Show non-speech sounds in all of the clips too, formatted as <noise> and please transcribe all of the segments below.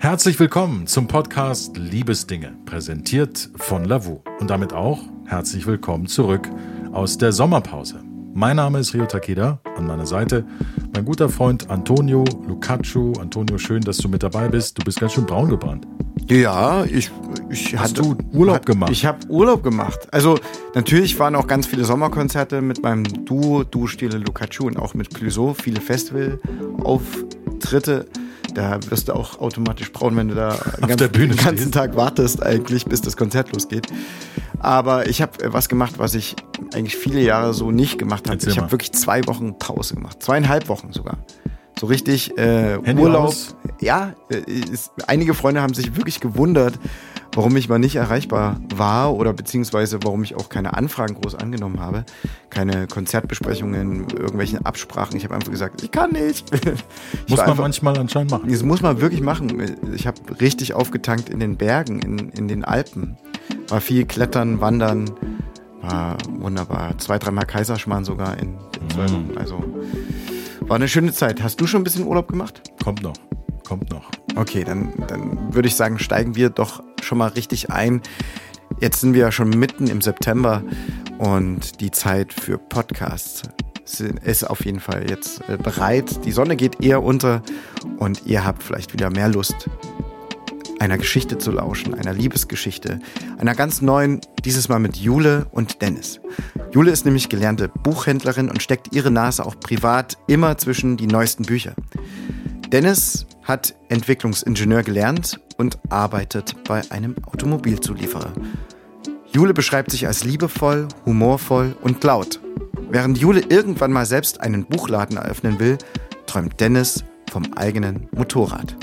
Herzlich willkommen zum Podcast Liebesdinge, präsentiert von Lavu. Und damit auch herzlich willkommen zurück aus der Sommerpause. Mein Name ist Rio Takeda, an meiner Seite mein guter Freund Antonio Lucaccio. Antonio, schön, dass du mit dabei bist. Du bist ganz schön braun gebrannt. Ja, ich, ich Hast hatte, du Urlaub gemacht? Ich habe Urlaub gemacht. Also natürlich waren auch ganz viele Sommerkonzerte mit meinem Duo, Duo Stile Lucaccio und auch mit Clouseau, viele Festivalauftritte. Da wirst du auch automatisch braun, wenn du da den der Bühne den ganzen. Tag wartest eigentlich, bis das Konzert losgeht. Aber ich habe äh, was gemacht, was ich eigentlich viele Jahre so nicht gemacht habe. Ich habe wirklich zwei Wochen Pause gemacht. Zweieinhalb Wochen sogar. So richtig äh, Handy Urlaub. aus? Ja, äh, ist, einige Freunde haben sich wirklich gewundert, warum ich mal nicht erreichbar war oder beziehungsweise warum ich auch keine Anfragen groß angenommen habe. Keine Konzertbesprechungen, irgendwelchen Absprachen. Ich habe einfach gesagt, ich kann nicht. <laughs> Ich Muss man einfach- manchmal anscheinend machen. das muss man wirklich machen. Ich habe richtig aufgetankt in den Bergen, in, in den Alpen. War viel Klettern, Wandern. War wunderbar. Zwei, dreimal Kaiserschmarrn sogar in, in zwei Wochen. Also war eine schöne Zeit. Hast du schon ein bisschen Urlaub gemacht? Kommt noch. Kommt noch. Okay, dann, dann würde ich sagen, steigen wir doch schon mal richtig ein. Jetzt sind wir ja schon mitten im September und die Zeit für Podcasts ist auf jeden Fall jetzt äh, bereit. Die Sonne geht eher unter und ihr habt vielleicht wieder mehr Lust, einer Geschichte zu lauschen, einer Liebesgeschichte, einer ganz neuen, dieses Mal mit Jule und Dennis. Jule ist nämlich gelernte Buchhändlerin und steckt ihre Nase auch privat immer zwischen die neuesten Bücher. Dennis hat Entwicklungsingenieur gelernt und arbeitet bei einem Automobilzulieferer. Jule beschreibt sich als liebevoll, humorvoll und laut. Während Jule irgendwann mal selbst einen Buchladen eröffnen will, träumt Dennis vom eigenen Motorrad.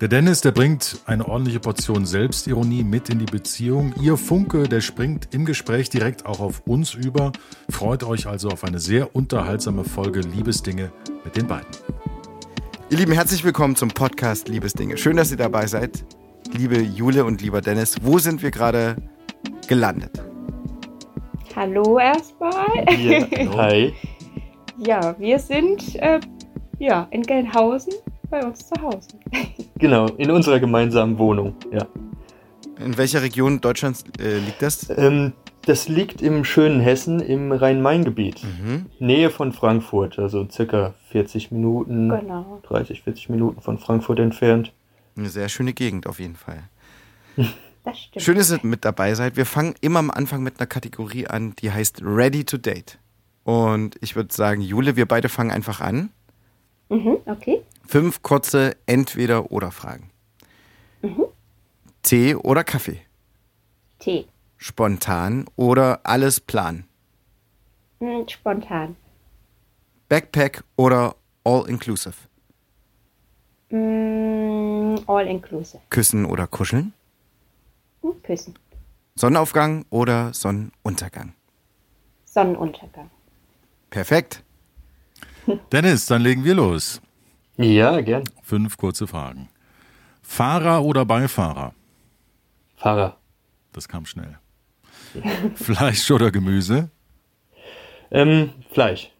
Der Dennis, der bringt eine ordentliche Portion Selbstironie mit in die Beziehung. Ihr Funke, der springt im Gespräch direkt auch auf uns über. Freut euch also auf eine sehr unterhaltsame Folge Liebesdinge mit den beiden. Ihr Lieben, herzlich willkommen zum Podcast Liebesdinge. Schön, dass ihr dabei seid. Liebe Jule und lieber Dennis, wo sind wir gerade gelandet? Hallo erstmal. Ja, <laughs> hi. Ja, wir sind äh, ja, in Gelnhausen bei uns zu Hause. <laughs> Genau, in unserer gemeinsamen Wohnung. Ja. In welcher Region Deutschlands äh, liegt das? Ähm, das liegt im schönen Hessen im Rhein-Main-Gebiet. Mhm. Nähe von Frankfurt, also circa 40 Minuten, Genau. 30, 40 Minuten von Frankfurt entfernt. Eine sehr schöne Gegend auf jeden Fall. <laughs> Das stimmt. Schön, dass ihr mit dabei seid. Wir fangen immer am Anfang mit einer Kategorie an, die heißt Ready to Date. Und ich würde sagen, Jule, wir beide fangen einfach an. Mhm, okay. Fünf kurze Entweder-Oder-Fragen. Tee oder Kaffee? Tee. Spontan oder alles plan? Hm, spontan. Backpack oder All-Inclusive? Hm, all inclusive. Küssen oder kuscheln? Hm, küssen. Sonnenaufgang oder Sonnenuntergang? Sonnenuntergang. Perfekt. <laughs> Dennis, dann legen wir los. Ja, gern. Fünf kurze Fragen. Fahrer oder Beifahrer? Fahrer. Das kam schnell. <laughs> Fleisch oder Gemüse? Ähm, Fleisch.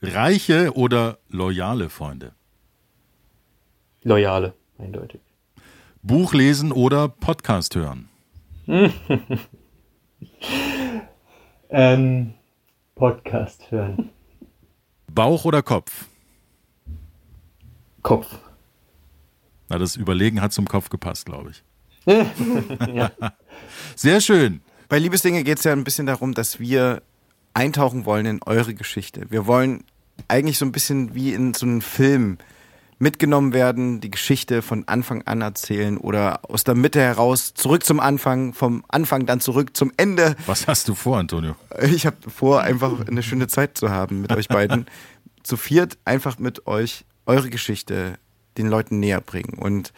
Reiche oder loyale Freunde? Loyale, eindeutig. Buch lesen oder Podcast hören? <laughs> Ähm, Podcast hören. Bauch oder Kopf? Kopf. Na, das Überlegen hat zum Kopf gepasst, glaube ich. <laughs> Ja. Sehr schön. Bei Liebesdinge geht es ja ein bisschen darum, dass wir eintauchen wollen in eure Geschichte. Wir wollen eigentlich so ein bisschen wie in so einem Film mitgenommen werden, die Geschichte von Anfang an erzählen oder aus der Mitte heraus zurück zum Anfang, vom Anfang dann zurück zum Ende. Was hast du vor, Antonio? Ich habe vor, einfach eine schöne Zeit zu haben mit euch beiden. <laughs> Zu viert einfach mit euch eure Geschichte den Leuten näher bringen. Und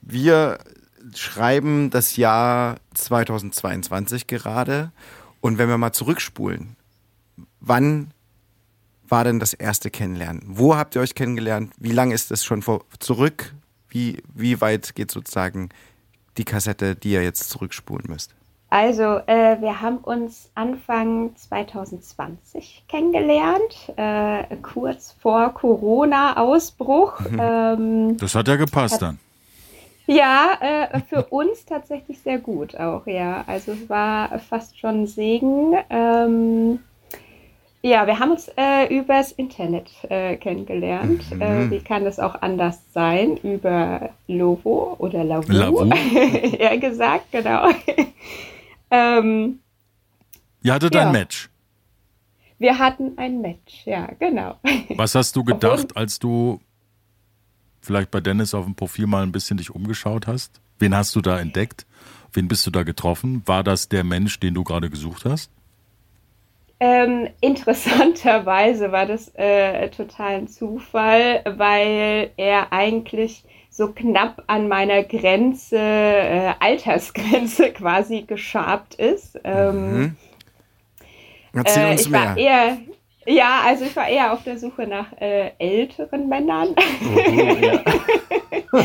wir schreiben das Jahr 2022 gerade. Und wenn wir mal zurückspulen, wann war denn das erste Kennenlernen? Wo habt ihr euch kennengelernt? Wie lange ist es schon vor, zurück? Wie, wie weit geht sozusagen die Kassette, die ihr jetzt zurückspulen müsst? Also, äh, wir haben uns Anfang 2020 kennengelernt, äh, kurz vor Corona-Ausbruch. Ähm, Das hat ja gepasst dann. Ja, äh, für uns tatsächlich sehr gut auch, ja. Also es war fast schon ein Segen. Ähm, ja, wir haben uns äh, übers Internet äh, kennengelernt. Mhm. Äh, wie kann das auch anders sein? Über Lovo oder Lavu, Lavu. <laughs> eher gesagt, genau. <laughs> ähm, Ihr hattet ein Ja. Match. wir hatten ein Match, ja, genau. Was hast du <laughs> gedacht, als du vielleicht bei Dennis auf dem Profil mal ein bisschen dich umgeschaut hast? Wen hast du da entdeckt? Wen bist du da getroffen? War das der Mensch, den du gerade gesucht hast? Ähm, interessanterweise war das äh, total ein Zufall, weil er eigentlich so knapp an meiner Grenze, äh, Altersgrenze <laughs> quasi geschabt ist. Ähm, Mhm. Erzähl äh, uns ich mehr. war eher, ja, also ich war eher auf der Suche nach äh, älteren Männern ja. <laughs>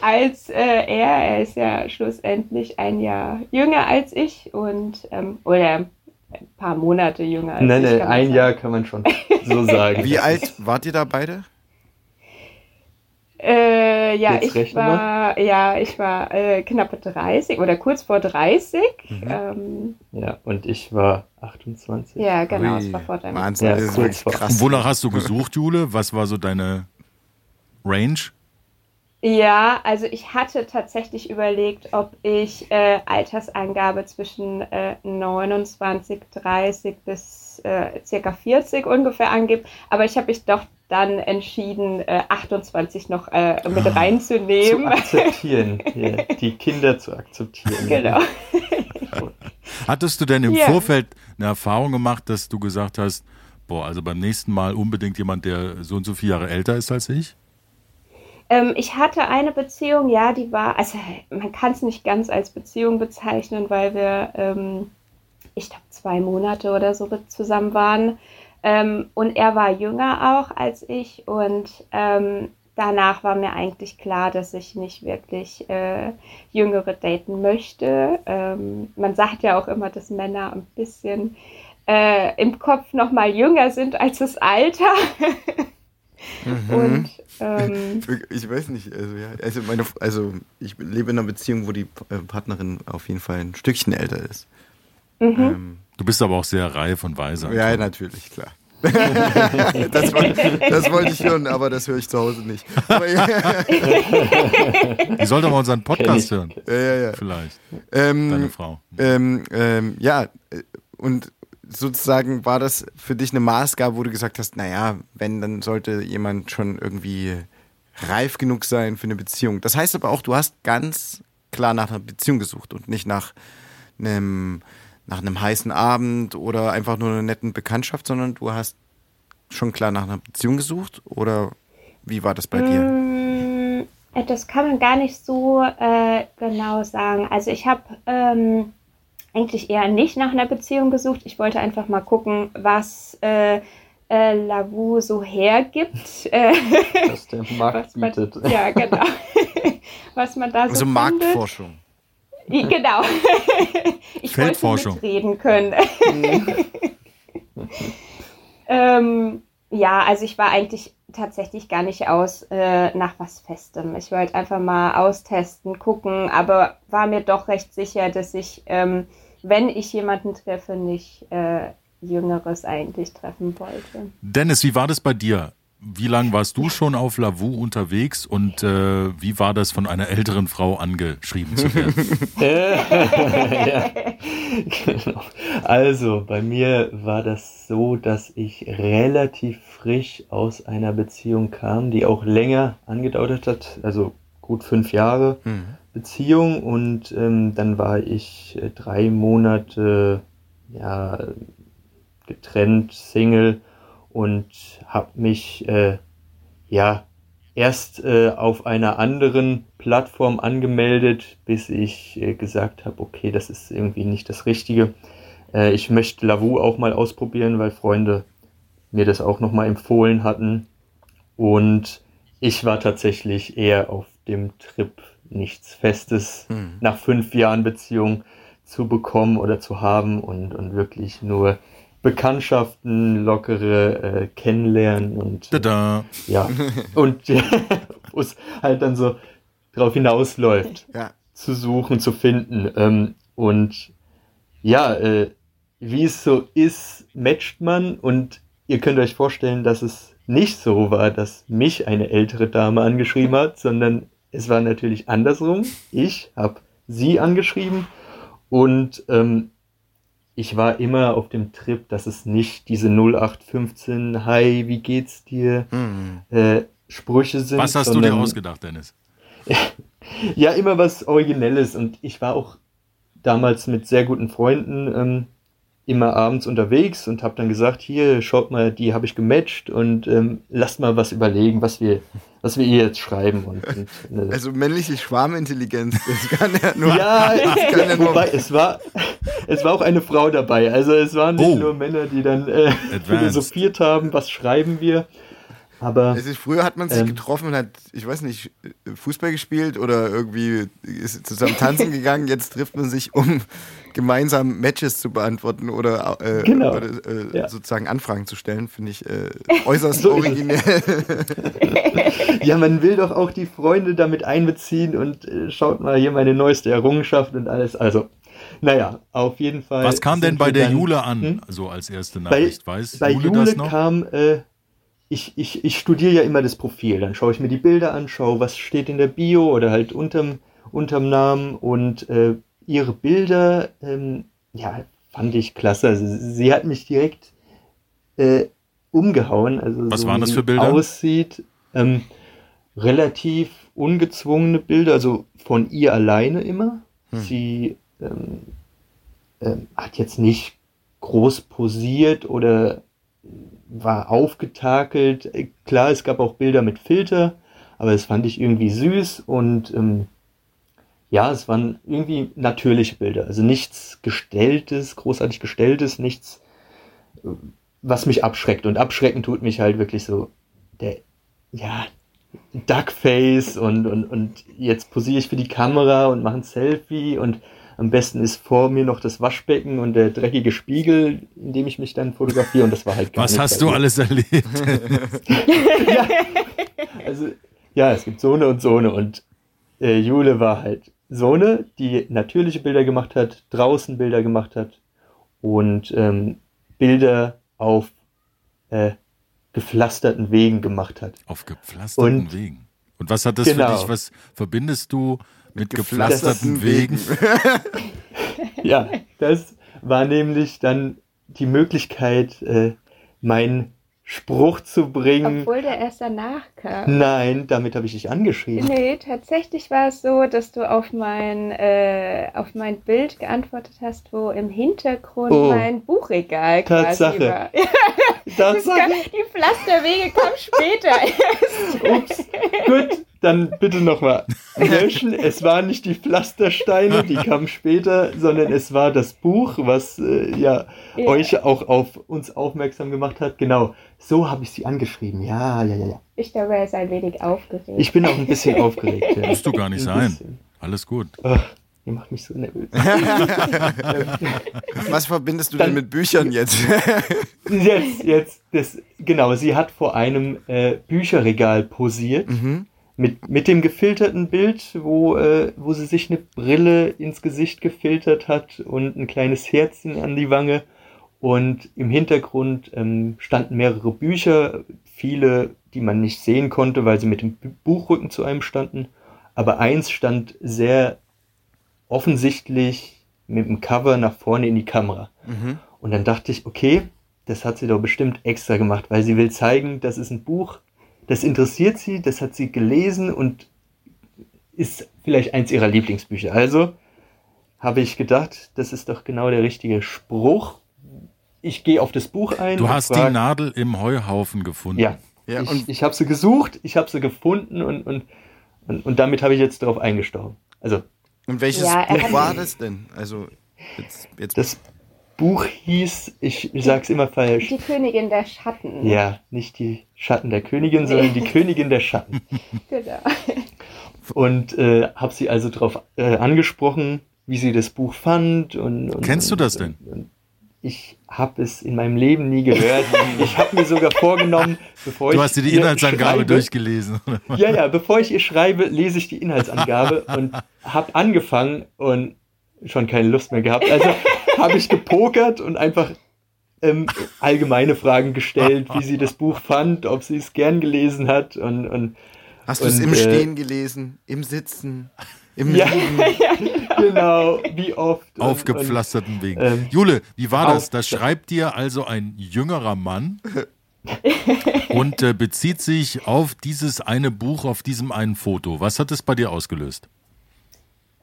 als äh, er. Er ist ja schlussendlich ein Jahr jünger als ich und ähm, oder ein paar Monate jünger als Nein, ich. nein, man ein sagen. Jahr kann man schon so sagen. Wie alt wart ihr da beide? Äh, ja, ich war, ja, ich war äh, knappe 30 oder kurz vor 30. Mhm. Ähm, Ja, und ich war 28. ja, genau, Ui, es war vor deinem Wahnsinn, Ja, das ist krass. Und wonach hast du gesucht, Jule? Was war so deine Range? Ja, also ich hatte tatsächlich überlegt, ob ich äh, Altersangabe zwischen äh, 29, 30 bis äh, circa 40 ungefähr angebe, aber ich habe mich doch dann entschieden, äh, 28 noch äh, mit Zu reinzunehmen. akzeptieren, <laughs> ja, die Kinder zu akzeptieren. genau. <laughs> Hattest du denn im Ja. Vorfeld eine Erfahrung gemacht, dass du gesagt hast, boah, also beim nächsten Mal unbedingt jemand, der so und so viele Jahre älter ist als ich? Ähm, ich hatte eine Beziehung, ja, die war, also man kann es nicht ganz als Beziehung bezeichnen, weil wir, ähm, ich glaube, zwei Monate oder so zusammen waren. Ähm, und er war jünger auch als ich und ähm, danach war mir eigentlich klar, dass ich nicht wirklich äh, Jüngere daten möchte. Ähm, man sagt ja auch immer, dass Männer ein bisschen äh, im Kopf noch mal jünger sind als das Alter. Mhm. Und <laughs> ähm, Ich weiß nicht, also ja, also meine, also ich lebe in einer Beziehung, wo die äh, Partnerin auf jeden Fall ein Stückchen älter ist. Ähm, Du bist aber auch sehr reif und weise. ja, natürlich, klar. <laughs> das, wollte, das wollte ich hören, aber das höre ich zu Hause nicht. Die <laughs> sollte mal unseren Podcast hören. ja, ja, ja. Vielleicht. Deine Ähm, Frau. ähm, ähm, ja, äh, und sozusagen war das für dich eine Maßgabe, wo du gesagt hast, naja, wenn, dann sollte jemand schon irgendwie reif genug sein für eine Beziehung. Das heißt aber auch, du hast ganz klar nach einer Beziehung gesucht und nicht nach einem, nach einem heißen Abend oder einfach nur einer netten Bekanntschaft, sondern du hast schon klar nach einer Beziehung gesucht oder wie war das bei dir? Mm, Das kann man gar nicht so äh, genau sagen. Also ich habe ähm, eigentlich eher nicht nach einer Beziehung gesucht. Ich wollte einfach mal gucken, was äh, äh, Lavu so hergibt. <laughs> Äh, Was der Markt was man, bietet. ja, genau. <laughs> <laughs> was man da so Also findet. Marktforschung. Genau. <laughs> ich Feldforschung. wollte mitreden können. <laughs> ähm, ja, also ich war eigentlich tatsächlich gar nicht aus äh, nach was Festem. Ich wollte einfach mal austesten, gucken, aber war mir doch recht sicher, dass ich, ähm, wenn ich jemanden treffe, nicht äh, Jüngeres eigentlich treffen wollte. Dennis, wie war das bei dir? Wie lange warst du schon auf Lavu unterwegs und äh, wie war das von einer älteren Frau angeschrieben zu werden? <laughs> ja, genau. Also, bei mir war das so, dass ich relativ frisch aus einer Beziehung kam, die auch länger angedauert hat, also gut fünf Jahre Mhm. Beziehung und ähm, dann war ich äh, drei Monate ja getrennt, Single und habe mich äh, ja erst äh, auf einer anderen Plattform angemeldet, bis ich äh, gesagt habe, okay, das ist irgendwie nicht das Richtige. Äh, ich möchte Lavu auch mal ausprobieren, weil Freunde mir das auch nochmal empfohlen hatten. Und ich war tatsächlich eher auf dem Trip, nichts Festes Mhm. nach fünf Jahren Beziehung zu bekommen oder zu haben und, und wirklich nur Bekanntschaften, lockere äh, Kennenlernen und Tada. ja, und ja, <laughs> wo es halt dann so drauf hinausläuft, Ja. zu suchen, zu finden. Ähm, und ja, äh, wie es so ist, matcht man und ihr könnt euch vorstellen, dass es nicht so war, dass mich eine ältere Dame angeschrieben hat, sondern es war natürlich andersrum. Ich habe sie angeschrieben und ähm, ich war immer auf dem Trip, dass es nicht diese 0815 Hi, wie geht's dir Hm. äh, Sprüche sind. Was hast du dir sondern- ausgedacht, Dennis? <laughs> ja, immer was Originelles. Und ich war auch damals mit sehr guten Freunden ähm, immer abends unterwegs und habe dann gesagt, hier, schaut mal, die habe ich gematcht und ähm, lasst mal was überlegen, was wir, was wir ihr jetzt schreiben. Und, <laughs> und, äh, Also männliche Schwarmintelligenz, das kann ja nur. ja, <laughs> kann ja nur <laughs> wobei es war, es war auch eine Frau dabei. Also es waren nicht Oh. nur Männer, die dann äh, philosophiert haben, was schreiben wir. Aber Es ist, früher hat man sich Ähm. getroffen und hat, ich weiß nicht, Fußball gespielt oder irgendwie ist zusammen tanzen gegangen. Jetzt trifft man sich, um gemeinsam Matches zu beantworten oder, äh, Genau. oder äh, Ja. sozusagen Anfragen zu stellen. Finde ich äh, <laughs> äußerst So originell. <laughs> Ja, man will doch auch die Freunde damit einbeziehen und äh, schaut mal hier meine neueste Errungenschaft und alles. Also, naja, auf jeden Fall. Was kam denn bei der dann- Jule an, Hm? so als erste Bei, Nachricht? Weiß bei Jule, Jule, das noch? kam, äh, ich, ich, ich studiere ja immer das Profil. Dann schaue ich mir die Bilder an, schaue, was steht in der Bio oder halt unterm, unterm Namen und äh, ihre Bilder, ähm, ja, fand ich klasse. Also sie hat mich direkt äh, umgehauen. Also Was so waren das für Bilder? Aussieht. Ähm, relativ ungezwungene Bilder, also von ihr alleine immer. Hm. Sie ähm, ähm, hat jetzt nicht groß posiert oder war aufgetakelt. Äh, Klar, es gab auch Bilder mit Filter, aber das fand ich irgendwie süß und ähm, ja, es waren irgendwie natürliche Bilder. Also nichts gestelltes, großartig gestelltes, nichts, äh, was mich abschreckt. Und abschrecken tut mich halt wirklich so der, ja, Duckface und, und, und jetzt posiere ich für die Kamera und mache ein Selfie und am besten ist vor mir noch das Waschbecken und der dreckige Spiegel, in dem ich mich dann fotografiere und das war halt gar Was hast du alles erlebt? <laughs> ja, also, ja, es gibt so eine und so eine. Und äh, Jule war halt so eine, die natürliche Bilder gemacht hat, draußen Bilder gemacht hat und ähm, Bilder auf äh, gepflasterten Wegen gemacht hat. Auf gepflasterten Und- Wegen. Und was hat das Genau. für dich, was verbindest du mit, gepflasterten gepflasterten Wegen? <laughs> Ja, das war nämlich dann die Möglichkeit, äh, meinen Spruch zu bringen. Obwohl der erst danach kam. Nein, damit habe ich dich angeschrieben. Nee, tatsächlich war es so, dass du auf mein, äh, auf mein Bild geantwortet hast, wo im Hintergrund Oh. mein Buchregal quasi Tatsache. war. Das Das kam, die Pflasterwege kamen später. <laughs> Ups, gut, dann bitte nochmal löschen. <laughs> Es waren nicht die Pflastersteine, die kamen später, sondern es war das Buch, was äh, ja, Ja. euch auch auf uns aufmerksam gemacht hat. Genau, so habe ich sie angeschrieben. Ja, ja, ja, ja. Ich glaube, er ist ein wenig aufgeregt. Ich bin auch ein bisschen aufgeregt. Ja. Musst du gar nicht Ein sein. bisschen. Alles gut. Ach, ihr macht mich so nervös. <laughs> Was verbindest du Dann- denn mit Büchern jetzt? Jetzt, jetzt, das, genau, sie hat vor einem äh, Bücherregal posiert. mhm. Mit, mit dem gefilterten Bild, wo, äh, wo sie sich eine Brille ins Gesicht gefiltert hat und ein kleines Herzchen an die Wange. Und im Hintergrund ähm, standen mehrere Bücher, viele, die man nicht sehen konnte, weil sie mit dem Bu- Buchrücken zu einem standen. Aber eins stand sehr offensichtlich mit dem Cover nach vorne in die Kamera. Mhm. Und dann dachte ich, okay, das hat sie doch bestimmt extra gemacht, weil sie will zeigen, das ist ein Buch, das interessiert sie, das hat sie gelesen und ist vielleicht eins ihrer Lieblingsbücher. Also habe ich gedacht, das ist doch genau der richtige Spruch. Ich gehe auf das Buch ein. Du hast die frag- Nadel im Heuhaufen gefunden. Ja, Ja, ich, und- ich habe sie gesucht, ich habe sie gefunden und, und, und, und damit habe ich jetzt darauf eingestochen. Also Und welches Ja, Buch war das denn? Also, jetzt, jetzt das Buch hieß, ich, ich sag's immer falsch, Die Königin der Schatten. Ja, nicht die Schatten der Königin, sondern die Königin der Schatten. <laughs> Genau. Und äh, habe sie also darauf äh, angesprochen, wie sie das Buch fand. Und, und Kennst du das und, denn? Und, ich habe es in meinem Leben nie gehört. <laughs> Ich habe mir sogar vorgenommen, bevor du ich. Du hast dir die Inhaltsangabe schreibe, durchgelesen. Ja, ja, bevor ich ihr schreibe, lese ich die Inhaltsangabe und <laughs> habe angefangen und schon keine Lust mehr gehabt. Also <laughs> habe ich gepokert und einfach ähm, allgemeine Fragen gestellt, wie sie das Buch fand, ob sie es gern gelesen hat und. und Hast du es im äh, Stehen gelesen, im Sitzen? Im ja, <laughs> ja, genau, wie oft. Aufgepflasterten Wegen. Ähm, Jule, wie war das? Da schreibt dir also ein jüngerer Mann <laughs> und äh, bezieht sich auf dieses eine Buch, auf diesem einen Foto. Was hat es bei dir ausgelöst?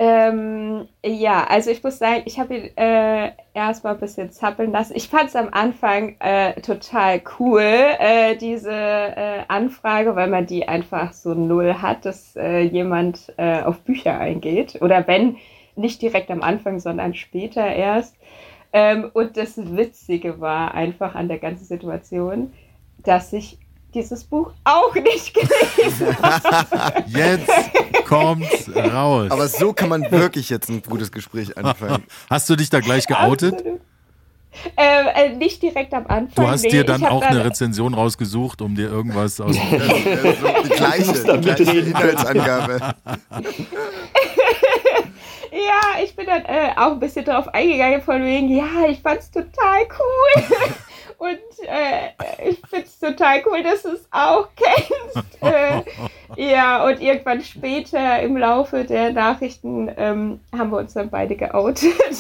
Ähm, ja, also ich muss sagen, ich habe ihn äh, erstmal ein bisschen zappeln lassen. Ich fand es am Anfang äh, total cool, äh, diese äh, Anfrage, weil man die einfach so null hat, dass äh, jemand äh, auf Bücher eingeht. Oder wenn, nicht direkt am Anfang, sondern später erst. Ähm, und das Witzige war einfach an der ganzen Situation, dass ich dieses Buch auch nicht gelesen habe. <laughs> Jetzt kommt's raus. Aber so kann man wirklich jetzt ein gutes Gespräch anfangen. <laughs> Hast du dich da gleich geoutet? Ähm, äh, nicht direkt am Anfang. Du hast nee, dir dann auch dann eine Rezension rausgesucht, um dir irgendwas aus dem so Die <laughs> gleiche, die gleiche Inhaltsangabe. ja, ich bin dann äh, auch ein bisschen drauf eingegangen, von wegen, ja, ich fand's total cool. Und äh, ich finde es total cool, dass du es auch <laughs> kennst. äh, ja, und irgendwann später im Laufe der Nachrichten ähm, haben wir uns dann beide geoutet. <laughs>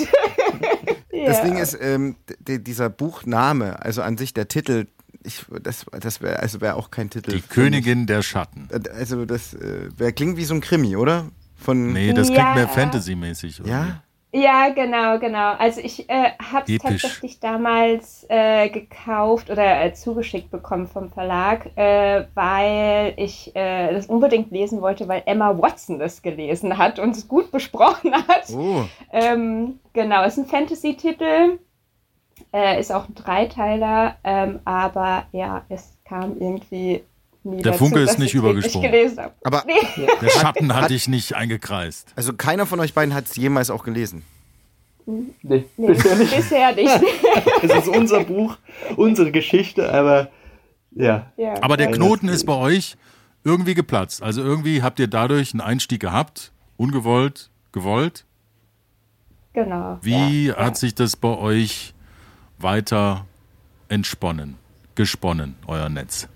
ja. Das Ding ist, ähm, dieser Buchname, also an sich der Titel, ich, das, das wäre also wär auch kein Titel. Die Königin mich. der Schatten. Äh, also das äh, wär, klingt wie so ein Krimi, oder? Von nee, das klingt mehr Fantasy-mäßig. Ja? Ja, genau, genau. Also ich äh, habe es tatsächlich damals äh, gekauft oder äh, zugeschickt bekommen vom Verlag, äh, weil ich äh, das unbedingt lesen wollte, weil Emma Watson das gelesen hat und es gut besprochen <laughs> hat. Oh. Ähm, genau, ist ein Fantasy-Titel, äh, ist auch ein Dreiteiler, ähm, aber ja, es kam irgendwie nie Der Funke ist nicht übergesprungen. Nicht Aber nee. der Schatten hat dich nicht eingekreist. Also keiner von euch beiden hat es jemals auch gelesen. Nee, nee bisher nicht. Bisher nicht. <laughs> Es ist unser Buch, unsere Geschichte, aber ja. ja. Aber der Knoten ist bei euch irgendwie geplatzt. Also irgendwie habt ihr dadurch einen Einstieg gehabt, ungewollt, gewollt. Genau. Wie ja, hat ja. sich das bei euch weiter entsponnen, gesponnen, euer Netz?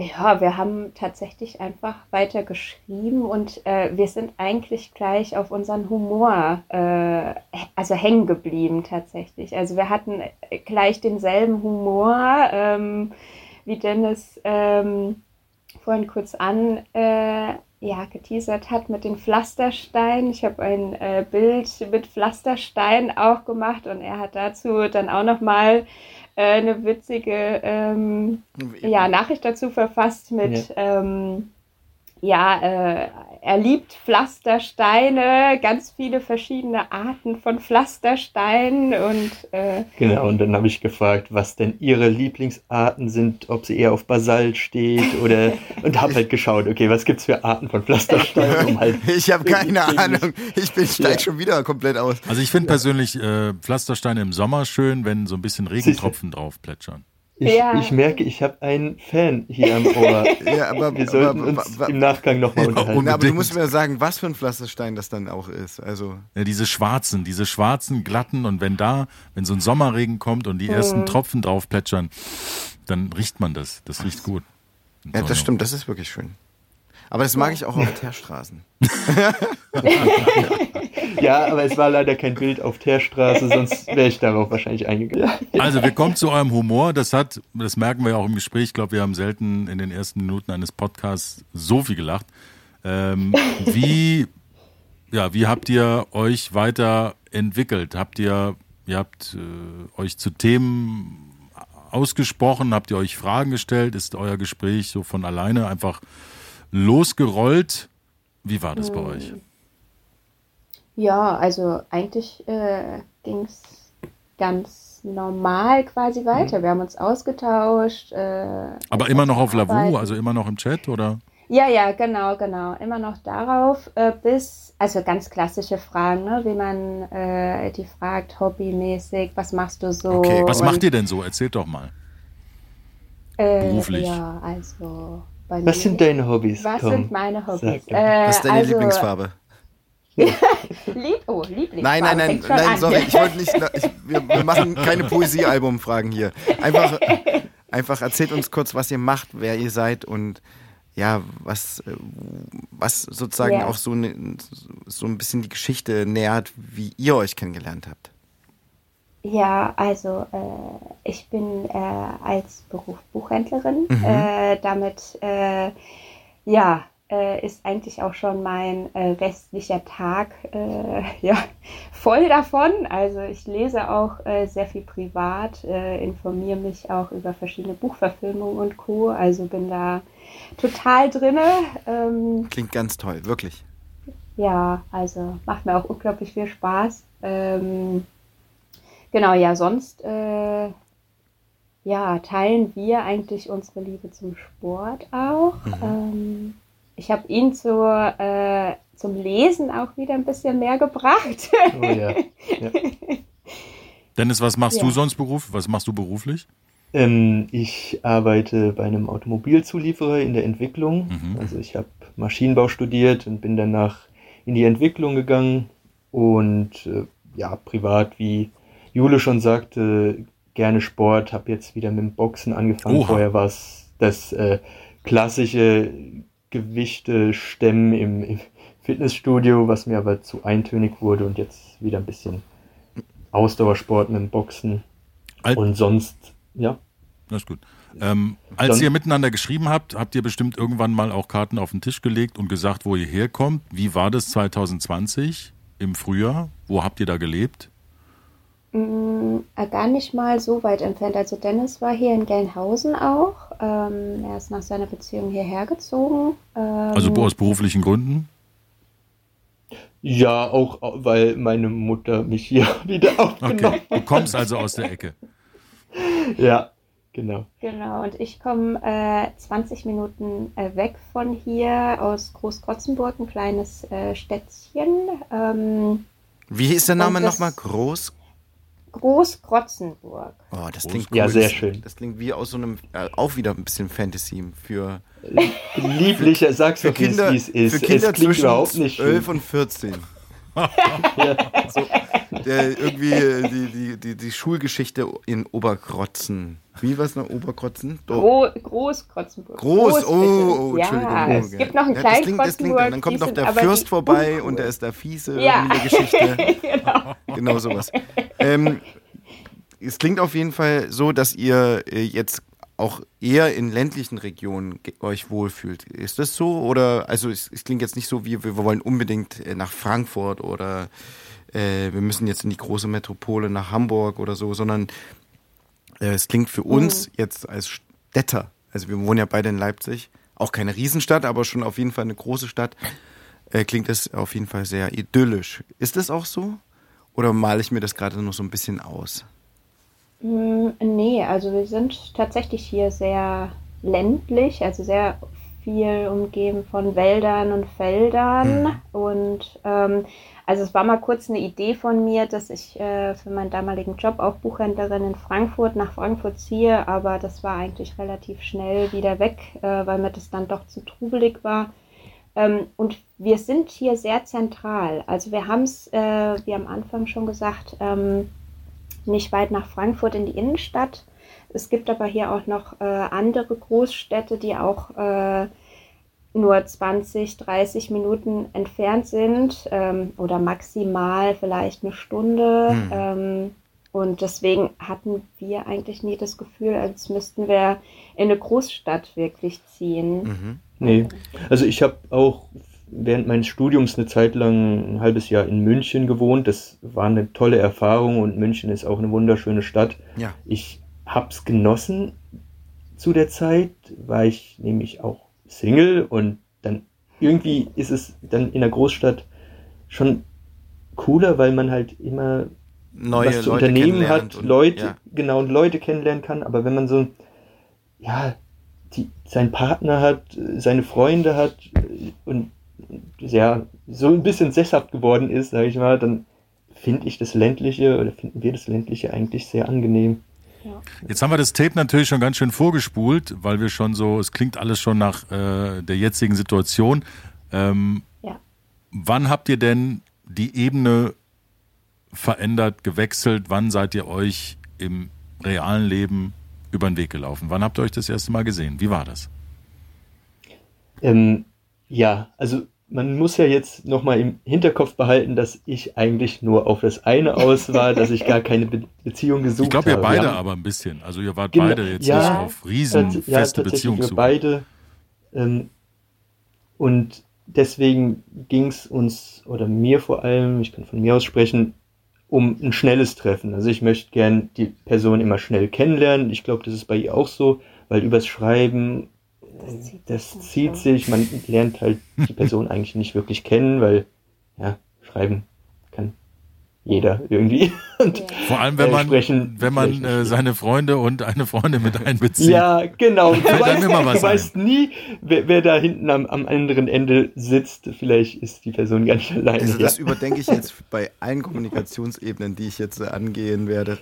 Ja, wir haben tatsächlich einfach weiter geschrieben und äh, wir sind eigentlich gleich auf unseren Humor, äh, also hängen geblieben tatsächlich. Also wir hatten gleich denselben Humor, ähm, wie Dennis ähm, vorhin kurz an äh, ja, geteasert hat mit den Pflastersteinen. Ich habe ein äh, Bild mit Pflastersteinen auch gemacht und er hat dazu dann auch noch mal äh, eine witzige ähm, ja, Nachricht dazu verfasst mit, ja, ähm, ja äh, er liebt Pflastersteine, ganz viele verschiedene Arten von Pflastersteinen und äh, genau. Und dann habe ich gefragt, was denn ihre Lieblingsarten sind, ob sie eher auf Basalt steht oder <laughs> und habe halt geschaut, okay, was gibt's für Arten von Pflastersteinen? Um halt <laughs> ich habe keine Ahnung. Ich bin steig ja. schon wieder komplett aus. Also ich finde ja. persönlich äh, Pflastersteine im Sommer schön, wenn so ein bisschen Regentropfen drauf plätschern. Ich, ja. ich merke, ich habe einen Fan hier am Ohr. <laughs> ja, <laughs> aber wir sollten aber, uns im Nachgang nochmal ja, unterhalten. aber du musst mir sagen, was für ein Pflasterstein das dann auch ist. Also ja, diese schwarzen, diese schwarzen, glatten und wenn da, wenn so ein Sommerregen kommt und die mhm. ersten Tropfen drauf plätschern, dann riecht man das. Das riecht gut. Ja, das stimmt, das ist wirklich schön. Aber das mag ich auch auf Teerstraßen. <laughs> ja, aber es war leider kein Bild auf Teerstraße, sonst wäre ich darauf wahrscheinlich eingegangen. Also wir kommen zu eurem Humor. Das hat, das merken wir ja auch im Gespräch. Ich glaube, wir haben selten in den ersten Minuten eines Podcasts so viel gelacht. Ähm, wie, ja, wie habt ihr euch weiterentwickelt? Habt ihr, ihr habt äh, euch zu Themen ausgesprochen? Habt ihr euch Fragen gestellt? Ist euer Gespräch so von alleine einfach losgerollt. Wie war das hm. bei euch? Ja, also eigentlich äh, ging es ganz normal quasi weiter. Hm. Wir haben uns ausgetauscht. Äh, Aber immer noch auf Lavu, also immer noch im Chat, oder? Ja, ja, genau, genau. Immer noch darauf, äh, bis, also ganz klassische Fragen, ne? wie man äh, die fragt, hobbymäßig, was machst du so? Okay, was Und, macht ihr denn so? Erzählt doch mal. äh, beruflich? Ja, also bei mir. Was sind deine Hobbys? Was Komm, sind meine Hobbys? Äh, Was ist deine also, Lieblingsfarbe? Lieb oh, <laughs> Lieblingsfarbe. Nein, nein, nein, nein, sorry, ich wollte nicht. Ich, wir, wir machen keine Poesiealbum-Fragen hier. Einfach, einfach erzählt uns kurz, was ihr macht, wer ihr seid und ja, was, was sozusagen Ja. auch so, ne, so ein bisschen die Geschichte nähert, wie ihr euch kennengelernt habt. Ja, also äh, ich bin äh, als Beruf Buchhändlerin. Mhm. Äh, damit äh, ja, äh, ist eigentlich auch schon mein äh, restlicher Tag äh, <laughs> ja, voll davon. Also ich lese auch äh, sehr viel privat, äh, informiere mich auch über verschiedene Buchverfilmungen und Co. Also bin da total drinne. Ähm, Klingt ganz toll, wirklich. ja, also macht mir auch unglaublich viel Spaß. Ähm, genau, ja, sonst äh, ja, teilen wir eigentlich unsere Liebe zum Sport auch. Ähm, ich habe ihn zur, äh, zum Lesen auch wieder ein bisschen mehr gebracht. Oh ja. ja. <laughs> Dennis, was machst Ja. du sonst beruf? Was machst du beruflich? Ähm, ich arbeite bei einem Automobilzulieferer in der Entwicklung. Mhm. Also ich habe Maschinenbau studiert und bin danach in die Entwicklung gegangen und äh, ja, privat, wie Jule schon sagte, gerne Sport, habe jetzt wieder mit dem Boxen angefangen. Oha. Vorher war es das äh, klassische Gewichte stemmen im, im Fitnessstudio, was mir aber zu eintönig wurde und jetzt wieder ein bisschen Ausdauersport mit dem Boxen. Al- Und sonst, ja. Das ist gut. Ähm, als Dann- ihr miteinander geschrieben habt, habt ihr bestimmt irgendwann mal auch Karten auf den Tisch gelegt und gesagt, wo ihr herkommt. Wie war das 2020 im Frühjahr? Wo habt ihr da gelebt? Mm, äh, Gar nicht mal so weit entfernt. Also Dennis war hier in Gelnhausen auch. Ähm, er ist nach seiner Beziehung hierher gezogen. Ähm, Also aus beruflichen Gründen? Ja, auch weil meine Mutter mich hier <laughs> wieder aufgenommen Okay. Du kommst also aus der Ecke. <laughs> Ja, genau. Genau, und ich komme äh, 20 Minuten äh, weg von hier aus Großkrotzenburg, ein kleines äh, Städtchen. Ähm, Wie ist der Name nochmal? Groß? Großkrotzenburg. Oh, das Groß- klingt cool. Ja, sehr das, schön. Das klingt wie aus so einem, äh, auch wieder ein bisschen Fantasy für, Lieblicher, sag's für doch, wie es- Kinder, wie es ist. für Kinder es klingt zwischen überhaupt nicht 12 schön. und 14. Ja. <laughs> So, der irgendwie äh, die, die, die, die Schulgeschichte in Oberkrotzen. Wie war es noch? Oberkrotzen? Gro Großkrotzenburg. Groß, bitte. oh, oh, ja, Entschuldigung. es gibt noch einen Ja, das kleinen klingt, das klingt, Krotzenburg. Dann kommt noch der Fürst vorbei uncool. und der ist der Fiese Ja. in der Geschichte. <laughs> genau. Genau sowas. Ähm, es klingt auf jeden Fall so, dass ihr äh, jetzt auch eher in ländlichen Regionen euch wohlfühlt. Ist das so? Oder, also es, es klingt jetzt nicht so, wie wir wollen unbedingt äh, nach Frankfurt oder äh, wir müssen jetzt in die große Metropole nach Hamburg oder so, sondern äh, es klingt für uns jetzt als Städter, also wir wohnen ja beide in Leipzig, auch keine Riesenstadt, aber schon auf jeden Fall eine große Stadt, äh, klingt das auf jeden Fall sehr idyllisch. Ist das auch so? Oder male ich mir das gerade nur so ein bisschen aus? Mm, Nee, also wir sind tatsächlich hier sehr ländlich, also sehr viel umgeben von Wäldern und Feldern. Und ähm, also es war mal kurz eine Idee von mir, dass ich äh, für meinen damaligen Job auch Buchhändlerin in Frankfurt nach Frankfurt ziehe, aber das war eigentlich relativ schnell wieder weg, äh, weil mir das dann doch zu trubelig war. Ähm, und wir sind hier sehr zentral. Also wir haben es, äh, wie am Anfang schon gesagt, ähm, nicht weit nach Frankfurt in die Innenstadt. Es gibt aber hier auch noch äh, andere Großstädte, die auch äh, nur 20, 30 Minuten entfernt sind ähm, oder maximal vielleicht eine Stunde. Hm. Ähm, und deswegen hatten wir eigentlich nie das Gefühl, als müssten wir in eine Großstadt wirklich ziehen. Mhm. Nee, also ich habe auch während meines Studiums eine Zeit lang ein halbes Jahr in München gewohnt. Das war eine tolle Erfahrung und München ist auch eine wunderschöne Stadt. Ja. Ich hab's genossen. Zu der Zeit war ich nämlich auch Single und dann irgendwie ist es dann in der Großstadt schon cooler, weil man halt immer Neue was zu Leute unternehmen hat, und- Leute, ja. genau, und Leute kennenlernen kann, aber wenn man so, ja, die, seinen Partner hat, seine Freunde hat und ja, so ein bisschen sesshaft geworden ist, sage ich mal, dann finde ich das ländliche oder finden wir das ländliche eigentlich sehr angenehm. Ja. Jetzt haben wir das Tape natürlich schon ganz schön vorgespult, weil wir schon so, es klingt alles schon nach äh, der jetzigen Situation. Ähm, ja. Wann habt ihr denn die Ebene verändert, gewechselt? Wann seid ihr euch im realen Leben über den Weg gelaufen? Wann habt ihr euch das erste Mal gesehen? Wie war das? Ähm, ja, also man muss ja jetzt nochmal im Hinterkopf behalten, dass ich eigentlich nur auf das eine aus war, dass ich gar keine Be Beziehung gesucht habe. Ich glaube, ihr beide haben, aber ein bisschen. Also ihr wart genau, beide jetzt ja, nicht auf riesen feste ja, Beziehungen. Wir beide. Ähm, und deswegen ging es uns, oder mir vor allem, ich kann von mir aus sprechen, um ein schnelles Treffen. Also ich möchte gern die Person immer schnell kennenlernen. Ich glaube, das ist bei ihr auch so, weil übers Schreiben, das zieht, das zieht sich, man lernt halt die Person <laughs> eigentlich nicht wirklich kennen, weil ja, Schreiben kann jeder irgendwie. <laughs> Und, Vor allem, wenn man, sprechen, wenn man äh, seine Freunde und eine Freundin mit einbezieht. Ja, genau. <laughs> Du, weißt, du weißt, nie, wer, wer, da hinten am, am anderen Ende sitzt. Vielleicht ist die Person gar nicht alleine. Also das ja. überdenke ich jetzt bei allen Kommunikationsebenen, die ich jetzt äh, angehen werde.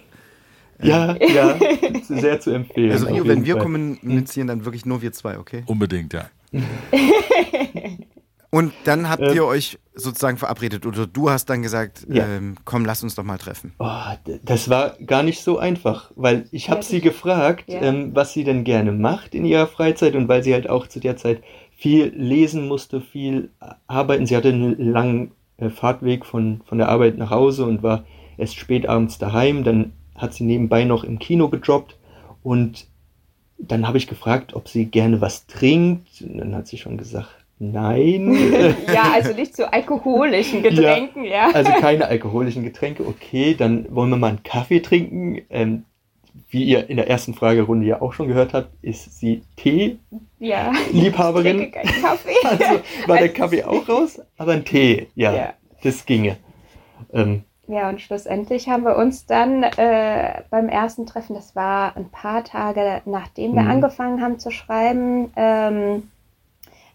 Ja, ja, sehr zu empfehlen. Also Rio, wenn wir Fall. kommunizieren, dann wirklich nur wir zwei, okay? Unbedingt, ja. <laughs> Und dann habt ähm, ihr euch sozusagen verabredet oder du hast dann gesagt, ja. ähm, komm, lass uns doch mal treffen. Oh, das war gar nicht so einfach, weil ich habe sie gefragt, ja. ähm, was sie denn gerne macht in ihrer Freizeit und weil sie halt auch zu der Zeit viel lesen musste, viel arbeiten. Sie hatte einen langen äh, Fahrtweg von, von der Arbeit nach Hause und war erst spät abends daheim. Dann hat sie nebenbei noch im Kino gejobbt und dann habe ich gefragt, ob sie gerne was trinkt. Und dann hat sie schon gesagt, Nein. <laughs> ja, also nicht zu alkoholischen Getränken, ja, ja, Also keine alkoholischen Getränke, okay, dann wollen wir mal einen Kaffee trinken. Ähm, wie ihr in der ersten Fragerunde ja auch schon gehört habt, ist sie Tee-Liebhaberin. Ja, Kaffee. <laughs> Also war der <laughs> Kaffee auch raus, aber ein Tee, ja, ja. das ginge. Ähm, ja, und schlussendlich haben wir uns dann äh, beim ersten Treffen, das war ein paar Tage nachdem wir mhm. angefangen haben zu schreiben, ähm,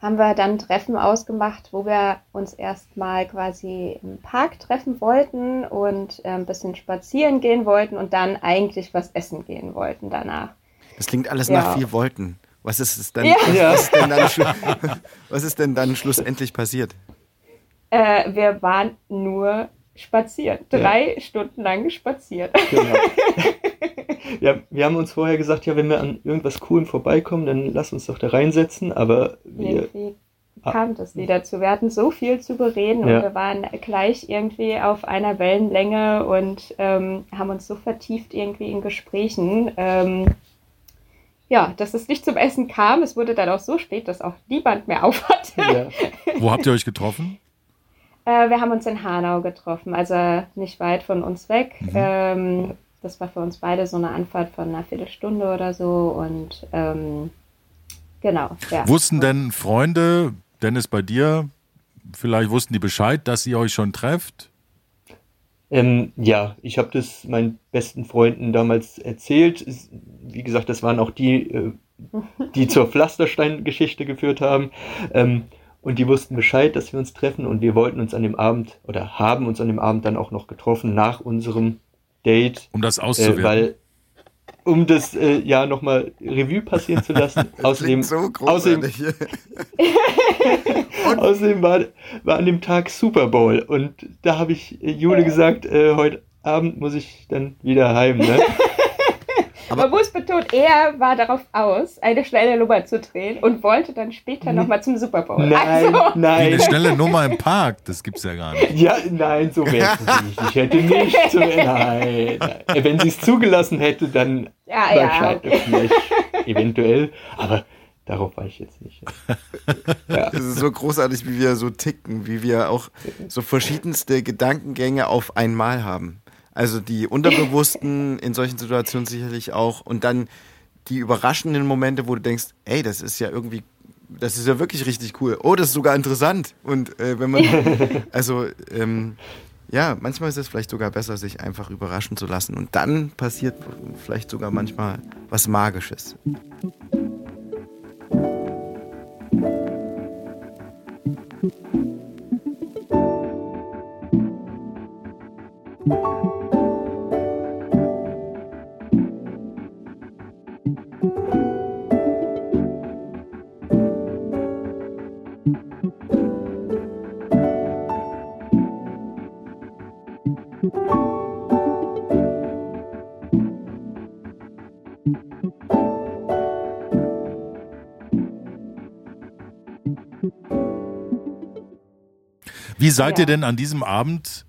haben wir dann Treffen ausgemacht, wo wir uns erstmal quasi im Park treffen wollten und äh, ein bisschen spazieren gehen wollten und dann eigentlich was essen gehen wollten danach. Das klingt alles ja. nach vier Wollten. Was ist es denn, ja. was, ist denn dann, <laughs> was ist denn dann schlussendlich passiert? Äh, wir waren nur spazieren. Drei ja. Stunden lang spaziert. Genau. <laughs> ja, wir haben uns vorher gesagt, ja, wenn wir an irgendwas Coolem vorbeikommen, dann lass uns doch da reinsetzen, aber wir. Irgendwie kam das nie dazu. Wir hatten so viel zu bereden ja. und wir waren gleich irgendwie auf einer Wellenlänge und ähm, haben uns so vertieft irgendwie in Gesprächen. Ähm, ja, dass es nicht zum Essen kam. Es wurde dann auch so spät, dass auch niemand mehr auf hatte. Ja. <laughs> Wo habt ihr euch getroffen? Äh, wir haben uns in Hanau getroffen, also nicht weit von uns weg. Mhm. Ähm, das war für uns beide so eine Anfahrt von einer Viertelstunde oder so und ähm, genau. Ja. Wussten denn Freunde, Dennis bei dir, vielleicht wussten die Bescheid, dass ihr euch schon trefft? Ähm, ja, ich habe das meinen besten Freunden damals erzählt. Wie gesagt, das waren auch die, äh, die <laughs> zur Pflasterstein-Geschichte geführt haben. Ähm, und die wussten Bescheid, dass wir uns treffen und wir wollten uns an dem Abend oder haben uns an dem Abend dann auch noch getroffen nach unserem Date. Um das auszuwerten. Äh, weil, um das äh, ja nochmal Revue passieren zu lassen. <laughs> Das außerdem, so außerdem, <laughs> <laughs> außerdem war, war an dem Tag Super Bowl und da habe ich äh, Jule gesagt, äh, heute Abend muss ich dann wieder heim. Ne? Aber Man muss betont, er war darauf aus, eine schnelle Nummer zu drehen und wollte dann später nochmal zum Super Bowl. Nein, also. nein. Eine schnelle Nummer im Park, das gibt's ja gar nicht. Ja, nein, so wäre es <laughs> nicht. Ich hätte nicht so, <laughs> nein, nein. Wenn sie es zugelassen hätte, dann ja, ja, okay. vielleicht eventuell. Aber Darauf war ich jetzt nicht. Ja. Es ist so großartig, wie wir so ticken, wie wir auch so verschiedenste Gedankengänge auf einmal haben. Also die Unterbewussten in solchen Situationen sicherlich auch. Und dann die überraschenden Momente, wo du denkst, ey, das ist ja irgendwie, das ist ja wirklich richtig cool. Oh, das ist sogar interessant. Und äh, wenn man, <laughs> also ähm, ja, manchmal ist es vielleicht sogar besser, sich einfach überraschen zu lassen. Und dann passiert vielleicht sogar manchmal was Magisches. Wie seid ja. ihr denn an diesem Abend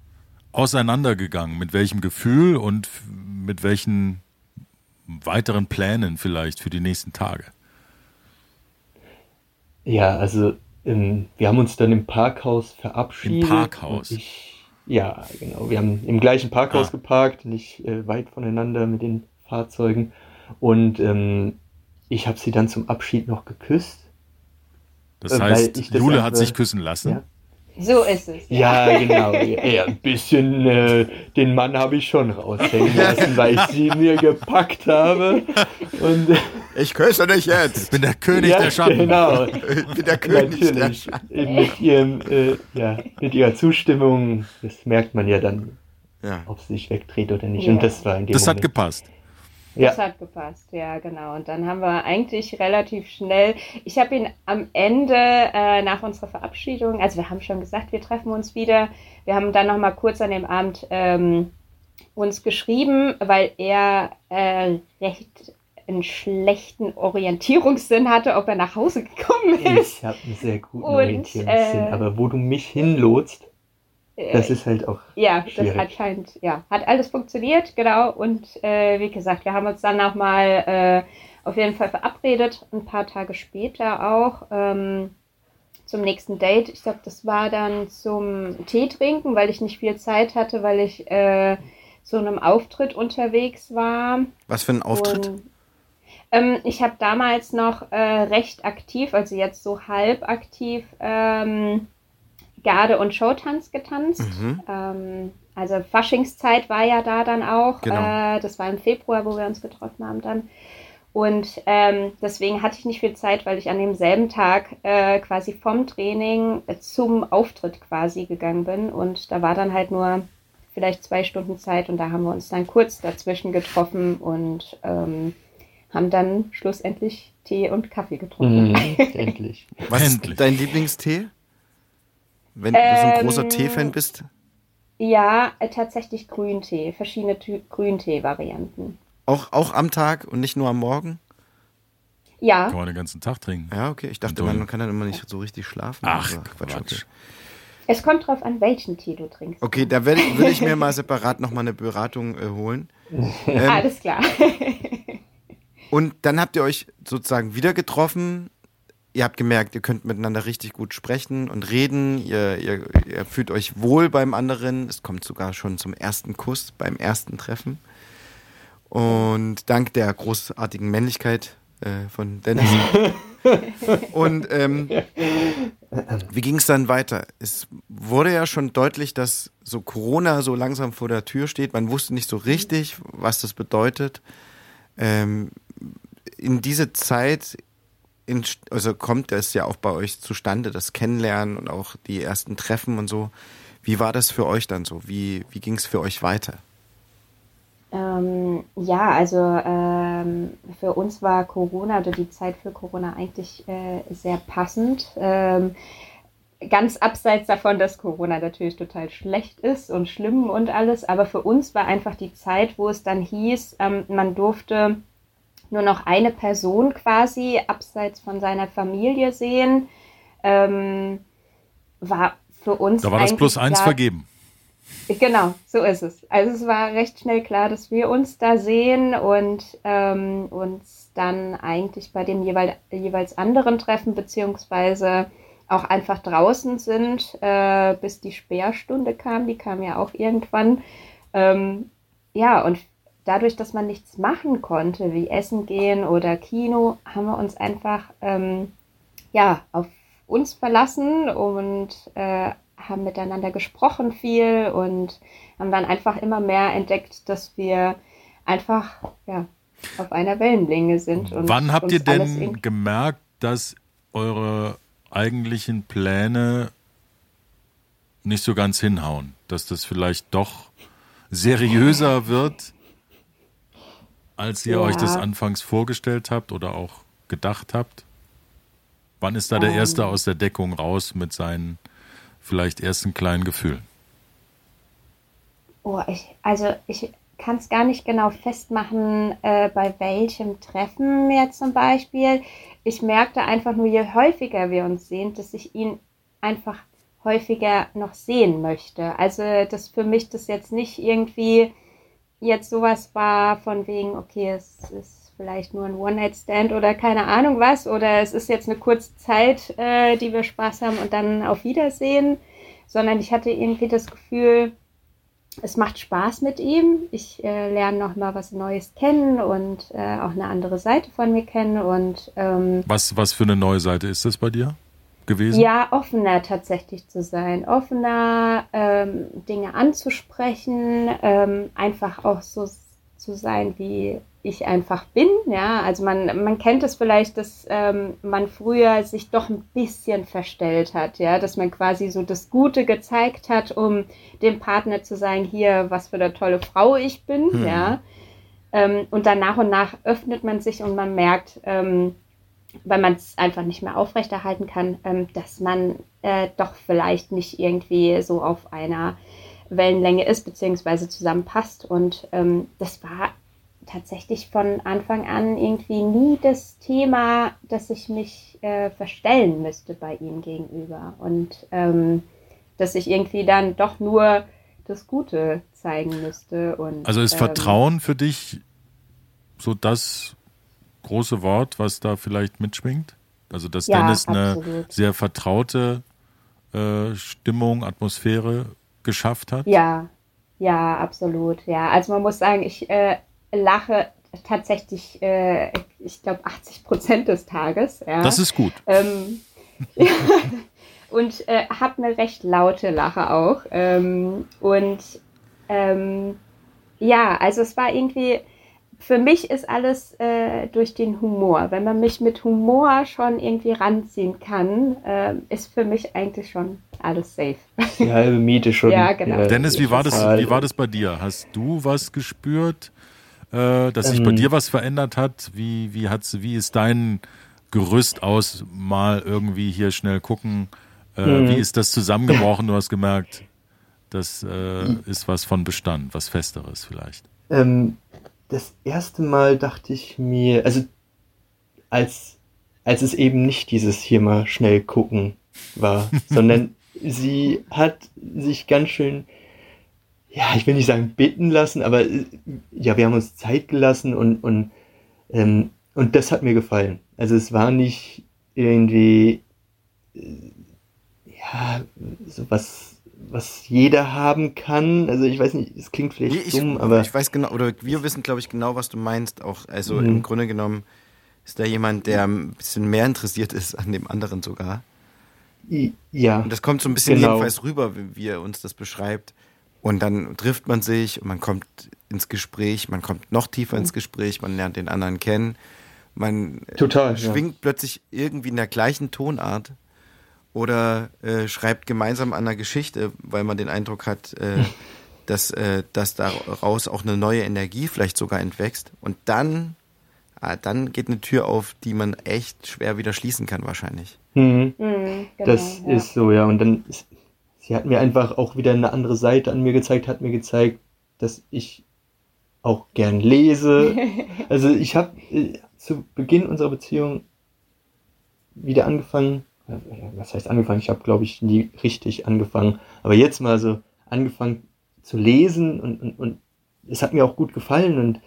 auseinandergegangen? Mit welchem Gefühl und mit welchen weiteren Plänen vielleicht für die nächsten Tage? Ja, also ähm, wir haben uns dann im Parkhaus verabschiedet. Im Parkhaus? Ich, ja, genau. Wir haben im gleichen Parkhaus ah. geparkt, nicht äh, weit voneinander mit den Fahrzeugen. Und ähm, ich habe sie dann zum Abschied noch geküsst. Das äh, heißt, Jule hat sich küssen lassen? Ja, so ist es. Ja, ja <laughs> genau. Ja, ein bisschen äh, den Mann habe ich schon raushängen lassen, weil ich sie mir gepackt habe. Und, ich küsse dich jetzt. Ich bin der König ja, der Schatten. Genau. Ich bin der König Natürlich. der Schatten. Mit, ihrem, äh, ja, mit ihrer Zustimmung, das merkt man ja dann, ja. ob sie sich wegdreht oder nicht. Und das war in dem Das Moment. hat gepasst. Ja. Das hat gepasst, ja, genau. Und dann haben wir eigentlich relativ schnell, ich habe ihn am Ende äh, nach unserer Verabschiedung, also wir haben schon gesagt, wir treffen uns wieder. Wir haben dann nochmal kurz an dem Abend ähm, uns geschrieben, weil er äh, recht einen schlechten Orientierungssinn hatte, ob er nach Hause gekommen ist. Ich habe einen sehr guten Und, Orientierungssinn, äh, aber wo du mich hinlotst, das ist halt auch. Ja, schwierig. das hat scheint, ja, hat alles funktioniert, genau. Und äh, wie gesagt, wir haben uns dann nochmal äh, auf jeden Fall verabredet, ein paar Tage später auch ähm, zum nächsten Date. Ich glaube, das war dann zum Tee trinken, weil ich nicht viel Zeit hatte, weil ich äh, zu einem Auftritt unterwegs war. Was für ein Auftritt? Und, ähm, ich habe damals noch äh, recht aktiv, also jetzt so halb aktiv, ähm, Garde- und Showtanz getanzt. Mhm. Ähm, also Faschingszeit war ja da dann auch. Genau. Äh, das war im Februar, wo wir uns getroffen haben dann. Und ähm, deswegen hatte ich nicht viel Zeit, weil ich an demselben Tag äh, quasi vom Training zum Auftritt quasi gegangen bin. Und da war dann halt nur vielleicht zwei Stunden Zeit und da haben wir uns dann kurz dazwischen getroffen und ähm, haben dann schlussendlich Tee und Kaffee getrunken. Mm, <laughs> endlich. Was endlich. ist dein Lieblingstee? Wenn du so ein großer ähm, Teefan bist? Ja, äh, tatsächlich Grüntee, verschiedene Grüntee-Varianten. Auch, auch am Tag und nicht nur am Morgen? Ja. Kann man den ganzen Tag trinken. Ja, okay. Ich dachte, man, man kann dann immer nicht so richtig schlafen. Ach, also, Quatsch. Quatsch. Okay. Es kommt drauf an, welchen Tee du trinkst. Okay, da würde ich, würd ich mir mal separat nochmal eine Beratung äh, holen. <laughs> Ähm, Alles klar. <laughs> und dann habt ihr euch sozusagen wieder getroffen ihr habt gemerkt, ihr könnt miteinander richtig gut sprechen und reden, ihr, ihr, ihr fühlt euch wohl beim anderen, es kommt sogar schon zum ersten Kuss beim ersten Treffen. Und dank der großartigen Männlichkeit äh, von Dennis. <laughs> und ähm, wie ging es dann weiter? Es wurde ja schon deutlich, dass so Corona so langsam vor der Tür steht. Man wusste nicht so richtig, was das bedeutet. Ähm, in diese Zeit in, also kommt es ja auch bei euch zustande, das Kennenlernen und auch die ersten Treffen und so. Wie war das für euch dann so? Wie, wie ging es für euch weiter? Ähm, ja, also ähm, für uns war Corona oder die Zeit für Corona eigentlich äh, sehr passend. Ähm, ganz abseits davon, dass Corona natürlich total schlecht ist und schlimm und alles, aber für uns war einfach die Zeit, wo es dann hieß, ähm, man durfte nur noch eine Person quasi abseits von seiner Familie sehen, ähm, war für uns. Da war das plus eins klar, vergeben. Genau, so ist es. Also es war recht schnell klar, dass wir uns da sehen und ähm, uns dann eigentlich bei dem jeweil, jeweils anderen Treffen beziehungsweise auch einfach draußen sind, äh, bis die Sperrstunde kam. Die kam ja auch irgendwann. Ähm, ja, und dadurch, dass man nichts machen konnte, wie Essen gehen oder Kino, haben wir uns einfach ähm, ja, auf uns verlassen und äh, haben miteinander gesprochen viel und haben dann einfach immer mehr entdeckt, dass wir einfach ja, auf einer Wellenlänge sind. Wann habt ihr denn gemerkt, dass eure eigentlichen Pläne nicht so ganz hinhauen, dass das vielleicht doch seriöser wird, als ihr ja. euch das anfangs vorgestellt habt oder auch gedacht habt? Wann ist da der ähm. Erste aus der Deckung raus mit seinen vielleicht ersten kleinen Gefühlen? Oh, ich, also ich kann es gar nicht genau festmachen, äh, bei welchem Treffen jetzt zum Beispiel. Ich merkte einfach nur, je häufiger wir uns sehen, dass ich ihn einfach häufiger noch sehen möchte. Also, dass für mich das jetzt nicht irgendwie jetzt sowas war von wegen, okay, es ist vielleicht nur ein One-Night-Stand oder keine Ahnung was, oder es ist jetzt eine kurze Zeit, äh, die wir Spaß haben und dann auf Wiedersehen, sondern ich hatte irgendwie das Gefühl, es macht Spaß mit ihm. Ich äh, lerne noch mal was Neues kennen und äh, auch eine andere Seite von mir kennen und ähm, was was für eine neue Seite ist das bei dir? Gewesen? Ja, offener tatsächlich zu sein, offener ähm, Dinge anzusprechen, ähm, einfach auch so zu sein, wie ich einfach bin. Ja, also man, man kennt es vielleicht, dass ähm, man früher sich doch ein bisschen verstellt hat, ja, dass man quasi so das Gute gezeigt hat, um dem Partner zu sagen, hier, was für eine tolle Frau ich bin, hm. ja. Ähm, und dann nach und nach öffnet man sich und man merkt, ähm, weil man es einfach nicht mehr aufrechterhalten kann, ähm, dass man äh, doch vielleicht nicht irgendwie so auf einer Wellenlänge ist, beziehungsweise zusammenpasst. Und ähm, das war tatsächlich von Anfang an irgendwie nie das Thema, dass ich mich äh, verstellen müsste bei ihm gegenüber. Und ähm, dass ich irgendwie dann doch nur das Gute zeigen müsste. Und, also ist ähm, Vertrauen für dich so das große Wort, was da vielleicht mitschwingt? Also, dass ja, Dennis absolut. eine sehr vertraute äh, Stimmung, Atmosphäre geschafft hat? Ja, ja, absolut. Ja, also man muss sagen, ich äh, lache tatsächlich, äh, ich glaube, 80 Prozent des Tages. Ja. Das ist gut. Ähm, <laughs> und äh, habe eine recht laute Lache auch. Ähm, und ähm, ja, also es war irgendwie für mich ist alles äh, durch den Humor. Wenn man mich mit Humor schon irgendwie ranziehen kann, äh, ist für mich eigentlich schon alles safe. Die halbe Miete schon. ja, genau. Ja, Dennis, wie war, das, wie war das bei dir? Hast du was gespürt, äh, dass sich ähm, bei dir was verändert hat? Wie, wie, hat's, wie ist dein Gerüst aus? Mal irgendwie hier schnell gucken. Äh, mhm. Wie ist das zusammengebrochen? Du hast gemerkt, das äh, ist was von Bestand, was Festeres vielleicht. Ähm, das erste Mal dachte ich mir, also als, als es eben nicht dieses hier mal schnell gucken war, <laughs> sondern sie hat sich ganz schön, ja, ich will nicht sagen bitten lassen, aber ja, wir haben uns Zeit gelassen und, und, ähm, und das hat mir gefallen. Also es war nicht irgendwie, äh, ja, so was jeder haben kann. Also ich weiß nicht, es klingt vielleicht ich, dumm, aber. Ich weiß genau, oder wir wissen, glaube ich, genau, was du meinst. Auch, also mhm. im Grunde genommen ist da jemand, der ein bisschen mehr interessiert ist an dem anderen sogar. Ja. Und das kommt so ein bisschen genau. jedenfalls rüber, wie, wie er uns das beschreibt. Und dann trifft man sich und man kommt ins Gespräch, man kommt noch tiefer ins Gespräch, man lernt den anderen kennen. Man Total, schwingt ja. plötzlich irgendwie in der gleichen Tonart oder äh, schreibt gemeinsam an einer Geschichte, weil man den Eindruck hat, äh, dass, äh, dass daraus auch eine neue Energie vielleicht sogar entwächst. Und dann, ah, dann geht eine Tür auf, die man echt schwer wieder schließen kann wahrscheinlich. Mhm. Mhm, genau, das ja. ist so, ja. Und dann, ist, sie hat mir einfach auch wieder eine andere Seite an mir gezeigt, hat mir gezeigt, dass ich auch gern lese. <laughs> also ich habe äh, zu Beginn unserer Beziehung wieder angefangen, was heißt angefangen? Ich habe, glaube ich, nie richtig angefangen. Aber jetzt mal so angefangen zu lesen und, und, und es hat mir auch gut gefallen und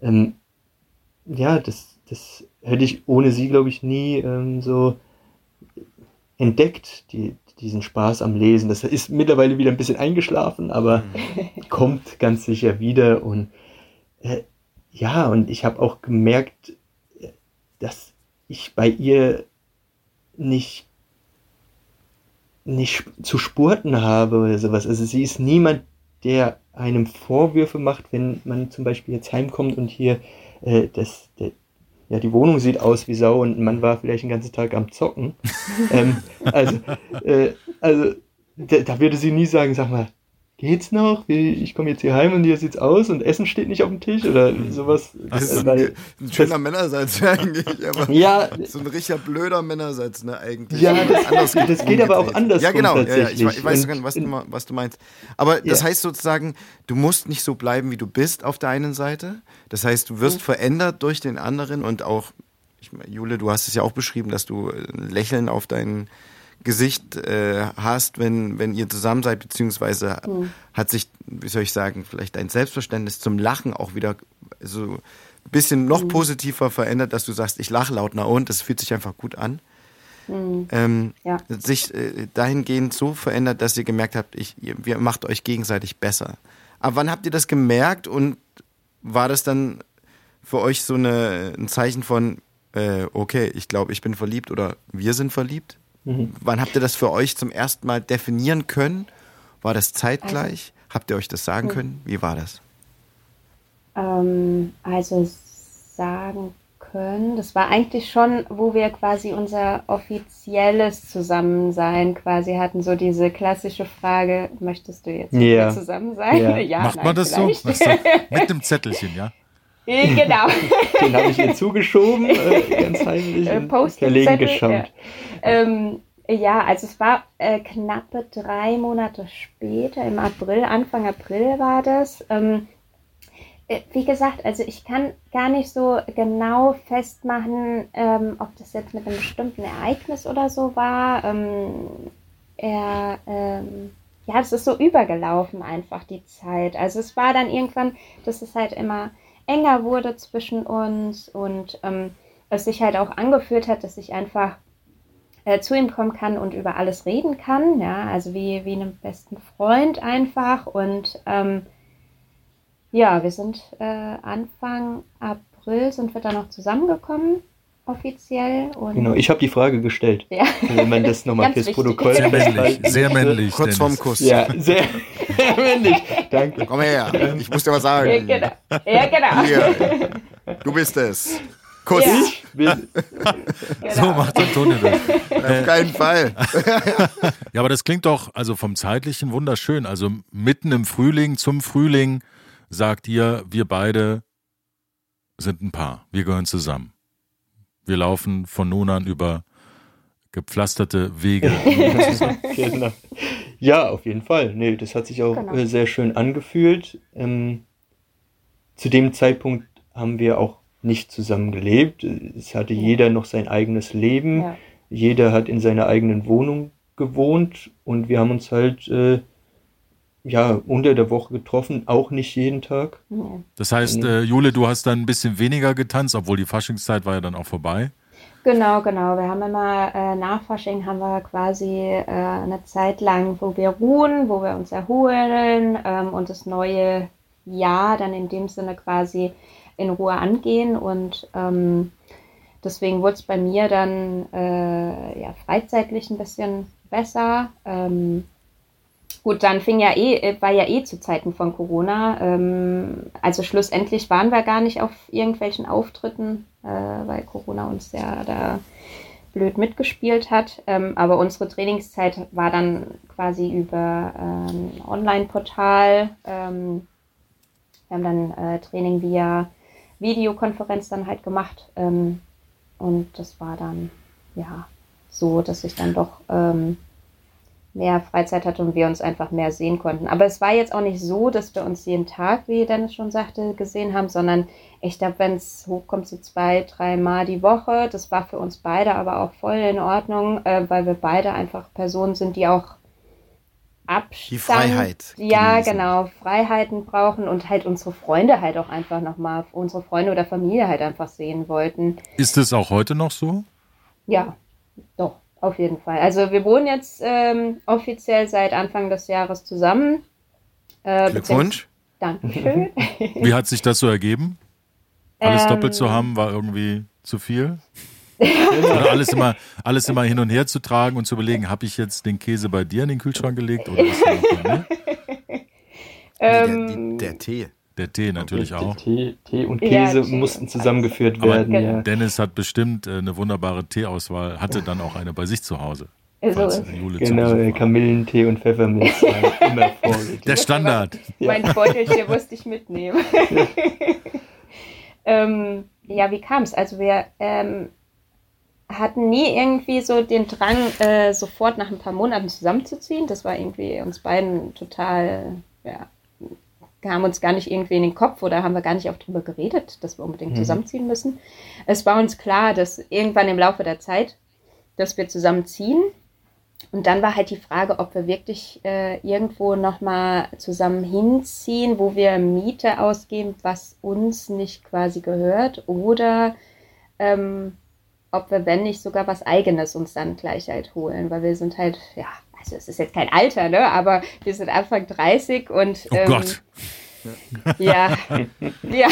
ähm, ja, das, das hätte ich ohne sie, glaube ich, nie ähm, so entdeckt, die, diesen Spaß am Lesen. Das ist mittlerweile wieder ein bisschen eingeschlafen, aber mhm. <laughs> kommt ganz sicher wieder. Und äh, ja, und ich habe auch gemerkt, äh, dass ich bei ihr nicht nicht zu spurten habe oder sowas. Also sie ist niemand, der einem Vorwürfe macht, wenn man zum Beispiel jetzt heimkommt und hier äh, das, der, ja, die Wohnung sieht aus wie Sau und man war vielleicht den ganzen Tag am Zocken. <laughs> ähm, also, äh, also da, da, würde sie nie sagen, sag mal, geht's noch? Ich komme jetzt hier heim und hier sieht's aus und Essen steht nicht auf dem Tisch oder sowas. Das ist ein, ein schöner Männersatz <laughs> eigentlich, aber ja, so ein richtiger blöder Männersatz, ne, eigentlich. Ja, das, das geht aber auch anders. Ja, genau, ja, ja, ich, ich, weiß und, was, du, was du meinst. Aber das heißt sozusagen, du musst nicht so bleiben, wie du bist auf der einen Seite. Das heißt, du wirst mhm. verändert durch den anderen und auch, ich, Jule, du hast es ja auch beschrieben, dass du ein Lächeln auf deinen Gesicht äh, hast, wenn, wenn ihr zusammen seid, beziehungsweise mhm. hat sich, wie soll ich sagen, vielleicht dein Selbstverständnis zum Lachen auch wieder so ein bisschen noch mhm. positiver verändert, dass du sagst, ich lache laut, na und, das fühlt sich einfach gut an. Mhm. Ähm, ja. Sich äh, dahingehend so verändert, dass ihr gemerkt habt, ich, ihr, ihr macht euch gegenseitig besser. Aber wann habt ihr das gemerkt und war das dann für euch so eine, ein Zeichen von, äh, okay, ich glaube, ich bin verliebt oder wir sind verliebt? Mhm. Wann habt ihr das für euch zum ersten Mal definieren können? War das zeitgleich? Also, habt ihr euch das sagen mhm. können? Wie war das? Ähm, also sagen können, das war eigentlich schon, wo wir quasi unser offizielles Zusammensein quasi hatten, so diese klassische Frage, möchtest du jetzt yeah. zusammen sein? Ja. <laughs> ja Macht nein, man das vielleicht. so? Mit <laughs> dem Zettelchen, ja? Genau. <laughs> Den habe ich ihr zugeschoben, äh, ganz heimlich äh, verlegen geschaut. Ja. Ähm, ja, also es war äh, knappe drei Monate später, im April, Anfang April war das. Ähm, äh, wie gesagt, also ich kann gar nicht so genau festmachen, ähm, ob das jetzt mit einem bestimmten Ereignis oder so war. Ähm, er, ähm, ja, es ist so übergelaufen einfach die Zeit. Also es war dann irgendwann, dass es halt immer enger wurde zwischen uns und ähm, es sich halt auch angefühlt hat, dass ich einfach äh, zu ihm kommen kann und über alles reden kann, ja, also wie, wie einem besten Freund einfach und ähm, ja, wir sind äh, Anfang April sind wir dann noch zusammengekommen offiziell. Und genau, ich habe die Frage gestellt. Ja. Wenn man das nochmal fürs Protokoll Sehr <laughs> männlich, sehr männlich. Kurz vorm Kuss. Ja, sehr, <laughs> sehr männlich. Danke. Komm her, ich muss dir was sagen. Ja, genau. Ja, genau. Hier, du bist es. Kuss. Ja. genau. So macht Antonio das. Auf keinen Fall. <laughs> ja, aber das klingt doch also vom zeitlichen wunderschön. Also mitten im Frühling, zum Frühling sagt ihr, wir beide sind ein Paar. Wir gehören zusammen. Wir laufen von nun an über gepflasterte Wege. <laughs> genau. Ja, auf jeden Fall. Nee, das hat sich auch genau. Äh, sehr schön angefühlt. Ähm, zu dem Zeitpunkt haben wir auch nicht zusammen gelebt. Es hatte ja. jeder noch sein eigenes Leben. Ja. Jeder hat in seiner eigenen Wohnung gewohnt und wir haben uns halt äh, ja, unter der Woche getroffen, auch nicht jeden Tag. Das heißt, äh, Jule, du hast dann ein bisschen weniger getanzt, obwohl die Faschingszeit war ja dann auch vorbei. Genau, genau. Wir haben immer äh, nach Fasching haben wir quasi äh, eine Zeit lang, wo wir ruhen, wo wir uns erholen ähm, und das neue Jahr dann in dem Sinne quasi in Ruhe angehen. Und ähm, deswegen wurde es bei mir dann äh, ja, freizeitlich ein bisschen besser. Ähm, Gut, dann fing ja eh, äh, war ja eh zu Zeiten von Corona. Ähm, also schlussendlich waren wir gar nicht auf irgendwelchen Auftritten, äh, weil Corona uns ja da blöd mitgespielt hat. Ähm, aber unsere Trainingszeit war dann quasi über ähm, Online-Portal. Ähm, wir haben dann äh, Training via Videokonferenz dann halt gemacht. Ähm, und das war dann ja so, dass ich dann doch ähm, mehr Freizeit hatte und wir uns einfach mehr sehen konnten. Aber es war jetzt auch nicht so, dass wir uns jeden Tag, wie Dennis schon sagte, gesehen haben, sondern ich glaube, wenn es hochkommt, so zwei, dreimal die Woche, das war für uns beide aber auch voll in Ordnung, äh, weil wir beide einfach Personen sind, die auch Abstand, die Freiheit. Ja, genießen. genau, Freiheiten brauchen und halt unsere Freunde halt auch einfach nochmal, unsere Freunde oder Familie halt einfach sehen wollten. Ist es auch heute noch so? Ja, doch. Auf jeden Fall. Also wir wohnen jetzt ähm, offiziell seit Anfang des Jahres zusammen. Äh, Glückwunsch. Dankeschön. <laughs> <laughs> Wie hat sich das so ergeben? Alles ähm, doppelt zu haben war irgendwie zu viel? oder alles immer, alles immer hin und her zu tragen und zu überlegen, habe ich jetzt den Käse bei dir in den Kühlschrank gelegt oder <laughs> ist der noch bei mir? Ähm, der, der, Tee. Der Tee natürlich auch. Tee, Tee und Ja, Käse Tee mussten zusammengeführt Aber werden. Genau. Ja. Dennis hat bestimmt äh, eine wunderbare Teeauswahl, hatte dann auch eine bei sich zu Hause. So Genau. Kamillentee und Pfefferminz <laughs> immer vorrätig. Der Standard. Mein Beutelchen musste ich mitnehmen. <laughs> ähm, ja, wie kam es? Also wir ähm, hatten nie irgendwie so den Drang, äh, sofort nach ein paar Monaten zusammenzuziehen. Das war irgendwie uns beiden total, ja, haben uns gar nicht irgendwie in den Kopf oder haben wir gar nicht auch drüber geredet, dass wir unbedingt Mhm. zusammenziehen müssen. Es war uns klar, dass irgendwann im Laufe der Zeit, dass wir zusammenziehen. Und dann war halt die Frage, ob wir wirklich äh, irgendwo nochmal zusammen hinziehen, wo wir Miete ausgeben, was uns nicht quasi gehört, oder ähm, ob wir, wenn nicht, sogar was Eigenes uns dann gleich halt holen, weil wir sind halt, ja, also es ist jetzt kein Alter, ne, aber wir sind Anfang 30 und Oh ähm, Gott. ja, ja,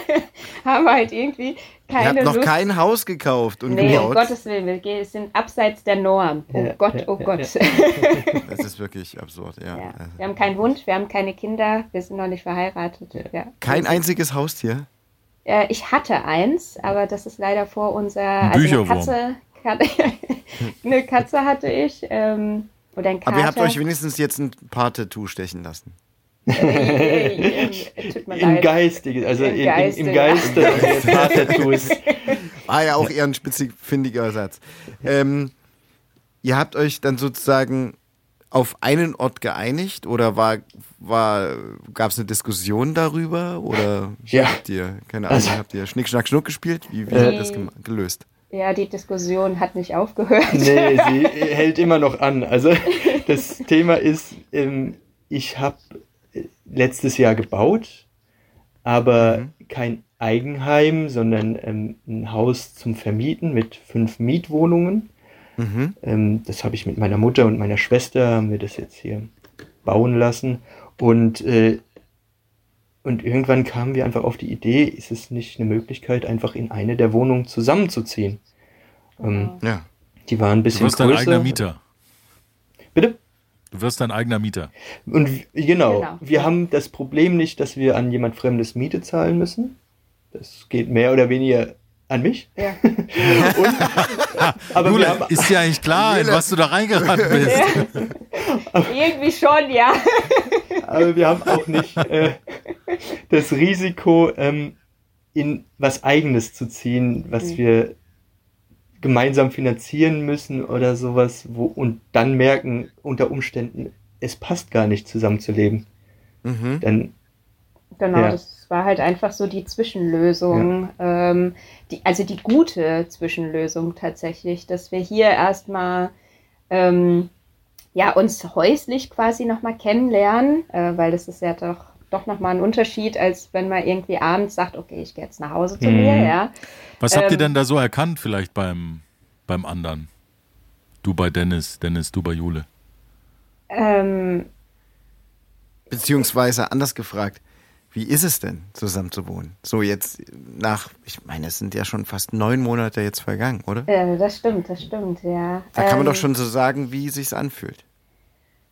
<laughs> haben wir halt irgendwie Ihr habt keine noch Lust. kein Haus gekauft und Nee, um gebaut. Gottes Willen, wir gehen- sind abseits der Norm. Oh Ja, Gott, oh Gott. Das ist wirklich absurd, ja. Ja. Also Wir haben keinen Hund, wir haben keine Kinder, wir sind noch nicht verheiratet. Ja. Kein einziges Haustier. Äh, ich hatte eins, aber das ist leider vor unser. Ein Also eine Katze, <laughs> eine Katze hatte ich. Ähm, oder ein Kater. Aber ihr habt euch wenigstens jetzt ein paar Tattoo stechen lassen. Äh, äh, Im. Geiste, also Im in, Geiste, im, im ja. Geiste der Tattoos. War ja auch eher ein spitzfindiger Satz. Ähm, ihr habt euch dann sozusagen auf einen Ort geeinigt oder war, war, gab es eine Diskussion darüber oder Ja. habt ihr, keine Ahnung, Also- habt ihr Schnick, Schnack, Schnuck gespielt? Wie, wie Äh, habt ihr das gelöst? Ja, die Diskussion hat nicht aufgehört. Nee, <laughs> sie hält immer noch an. Also das Thema ist, ähm, ich habe letztes Jahr gebaut, aber Mhm. kein Eigenheim, sondern ähm, ein Haus zum Vermieten mit fünf Mietwohnungen. Mhm. Ähm, das habe ich mit meiner Mutter und meiner Schwester, haben wir das jetzt hier bauen lassen. Und, äh, und irgendwann kamen wir einfach auf die Idee, ist es nicht eine Möglichkeit, einfach in eine der Wohnungen zusammenzuziehen? Ähm, Ja. die waren ein Du bisschen wirst dein größer. eigener Mieter. Bitte? Du wirst dein eigener Mieter. Und genau, Genau. wir haben das Problem nicht, dass wir an jemand Fremdes Miete zahlen müssen. Das geht mehr oder weniger an mich. Ja. <laughs> Und, aber Jule, haben, ist dir eigentlich klar, in Jule. was du da reingeraten <laughs> bist? Irgendwie schon, ja. aber wir haben auch nicht äh, das Risiko, ähm, in was Eigenes zu ziehen, was Mhm. wir gemeinsam finanzieren müssen oder sowas, wo und dann merken unter Umständen, es passt gar nicht zusammenzuleben. Mhm. Dann Genau, Ja. das war halt einfach so die Zwischenlösung, ähm, die, also die gute Zwischenlösung tatsächlich, dass wir hier erstmal ähm, ja, uns häuslich quasi nochmal kennenlernen, äh, weil das ist ja doch, doch nochmal ein Unterschied, als wenn man irgendwie abends sagt, okay, ich gehe jetzt nach Hause zu Mhm. mir, ja. Was habt ihr Ähm, denn da so erkannt, vielleicht beim, beim anderen? Du bei Dennis, Dennis, du bei Jule. Ähm, Beziehungsweise anders gefragt, wie ist es denn, zusammen zu wohnen? So jetzt nach, ich meine, es sind ja schon fast neun Monate jetzt vergangen, oder? äh, das stimmt, das stimmt, ja. Da kann man Ähm, doch schon so sagen, wie es sich anfühlt.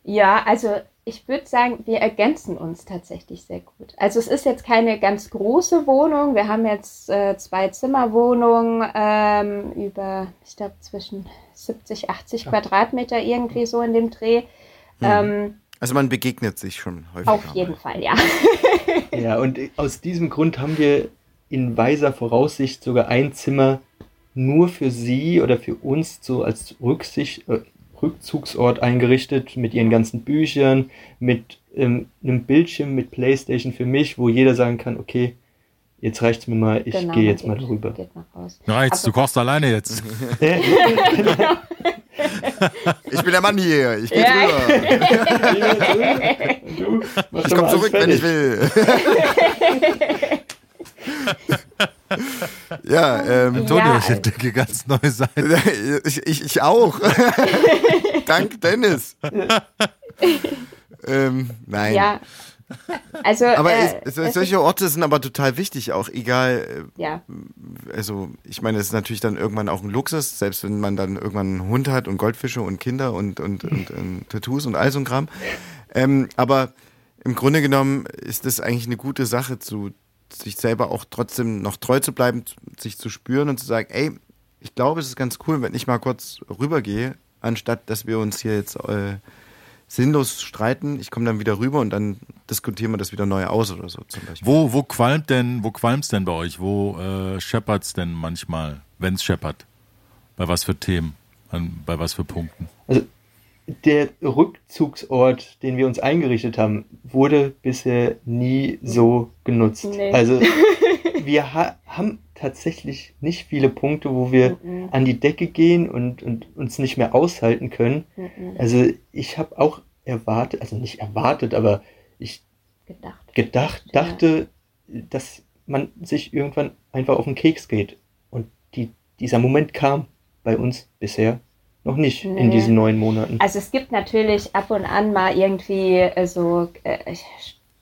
Ja, also ich würde sagen, wir ergänzen uns tatsächlich sehr gut. Also es ist jetzt keine ganz große Wohnung. Wir haben jetzt äh, zwei Zimmerwohnungen ähm, über, ich glaube, zwischen 70, 80 Quadratmeter irgendwie so in dem Dreh. Ähm, Also man begegnet sich schon häufiger. auf jeden Fall, ja. <laughs> Ja, und aus diesem Grund haben wir in weiser Voraussicht sogar ein Zimmer nur für sie oder für uns so als Rücksicht, äh, Rückzugsort eingerichtet mit ihren ganzen Büchern, mit ähm, einem Bildschirm mit Playstation für mich, wo jeder sagen kann, okay, jetzt reicht's mir mal, ich Genau, gehe jetzt mal drüber. Mal. Reizt, du kochst alleine jetzt. <laughs> <laughs> Ich bin der Mann hier, ich gehe Ja. drüber. Du, <laughs> Ich komme zurück, wenn ich will. <laughs> ja, ähm, Antonio, Ja, ich entdecke ganz neue Seiten. <laughs> ich, ich, ich auch. Dank Dennis. ähm, nein. Ja. Also, Aber äh, es, so- es solche Orte sind aber total wichtig, auch egal. ist, ja. äh, Also, ich meine, es ist natürlich dann irgendwann auch ein Luxus, selbst wenn man dann irgendwann einen Hund hat und Goldfische und Kinder und, und, und, <laughs> und Tattoos und all so ein Kram. Ähm, aber im Grunde genommen ist das eigentlich eine gute Sache, zu sich selber auch trotzdem noch treu zu bleiben, sich zu spüren und zu sagen, ey, ich glaube, es ist ganz cool, wenn ich mal kurz rübergehe, anstatt dass wir uns hier jetzt äh, sinnlos streiten. Ich komme dann wieder rüber und dann diskutieren wir das wieder neu aus oder so zum Beispiel. Wo, wo qualmt denn, wo qualmt's denn bei euch? Wo äh, scheppert's denn manchmal, wenn's scheppert? Bei was für Themen? An, bei was für Punkten? Also der Rückzugsort, den wir uns eingerichtet haben, wurde bisher nie so genutzt. Nee. Also <laughs> wir ha haben tatsächlich nicht viele Punkte, wo wir Mhm. an die Decke gehen und, und uns nicht mehr aushalten können. Mhm. Also ich habe auch erwartet, also nicht erwartet, aber ich Gedacht. gedacht, Ja. dachte, dass man sich irgendwann einfach auf den Keks geht. Und die, dieser Moment kam bei uns bisher noch nicht in Nee. diesen neun Monaten. Also es gibt natürlich ab und an mal irgendwie äh, so äh,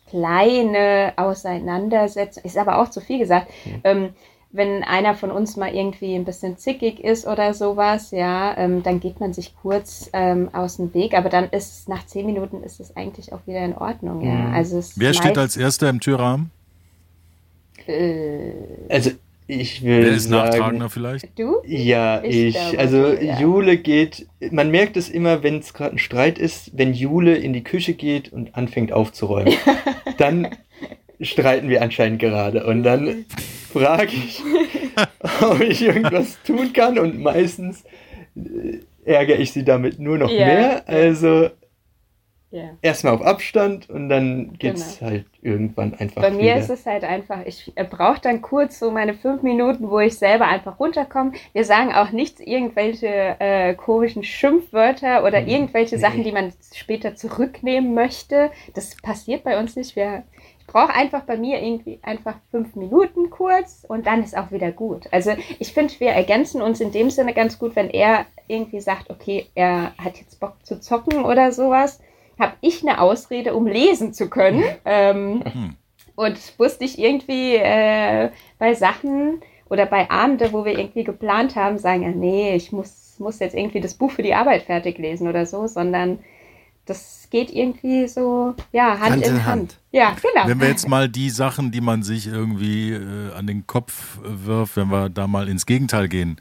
kleine Auseinandersetzungen, ist aber auch zu viel gesagt. Ähm, wenn einer von uns mal irgendwie ein bisschen zickig ist oder sowas, ja, ähm, dann geht man sich kurz ähm, aus dem Weg, aber dann ist es nach zehn Minuten ist es eigentlich auch wieder in Ordnung, ja. Mhm. Also es Wer steht als Erster im Türrahmen? äh, Also ich will Wer ist sagen, Nachtragender vielleicht? du? Ja, Ich ich. also ja. Jule geht, man merkt es immer, wenn es gerade ein Streit ist, wenn Jule in die Küche geht und anfängt aufzuräumen. <laughs> dann streiten wir anscheinend gerade. Und dann frage ich, <laughs> ob ich irgendwas tun kann. Und meistens äh, ärgere ich sie damit nur noch Ja. mehr. Also Ja. erstmal auf Abstand und dann geht's Genau. halt irgendwann einfach Bei mir wieder. ist es halt einfach, ich brauche dann kurz so meine fünf Minuten, wo ich selber einfach runterkomme. Wir sagen auch nichts, irgendwelche äh, komischen Schimpfwörter oder Mhm. irgendwelche Nee. Sachen, die man später zurücknehmen möchte. Das passiert bei uns nicht. Wir, brauche einfach bei mir irgendwie einfach fünf Minuten kurz und dann ist auch wieder gut. Also ich finde, wir ergänzen uns in dem Sinne ganz gut, wenn er irgendwie sagt, okay, er hat jetzt Bock zu zocken oder sowas habe ich eine Ausrede, um lesen zu können. Ähm, Hm. und musste ich irgendwie äh, bei Sachen oder bei Abende, wo wir irgendwie geplant haben, sagen, ja, nee, ich muss, muss jetzt irgendwie das Buch für die Arbeit fertig lesen oder so, sondern das geht irgendwie so, ja, Hand, Hand in in Hand. Hand. Ja, genau. Wenn wir jetzt mal die Sachen, die man sich irgendwie äh, an den Kopf äh, wirft, wenn wir da mal ins Gegenteil gehen,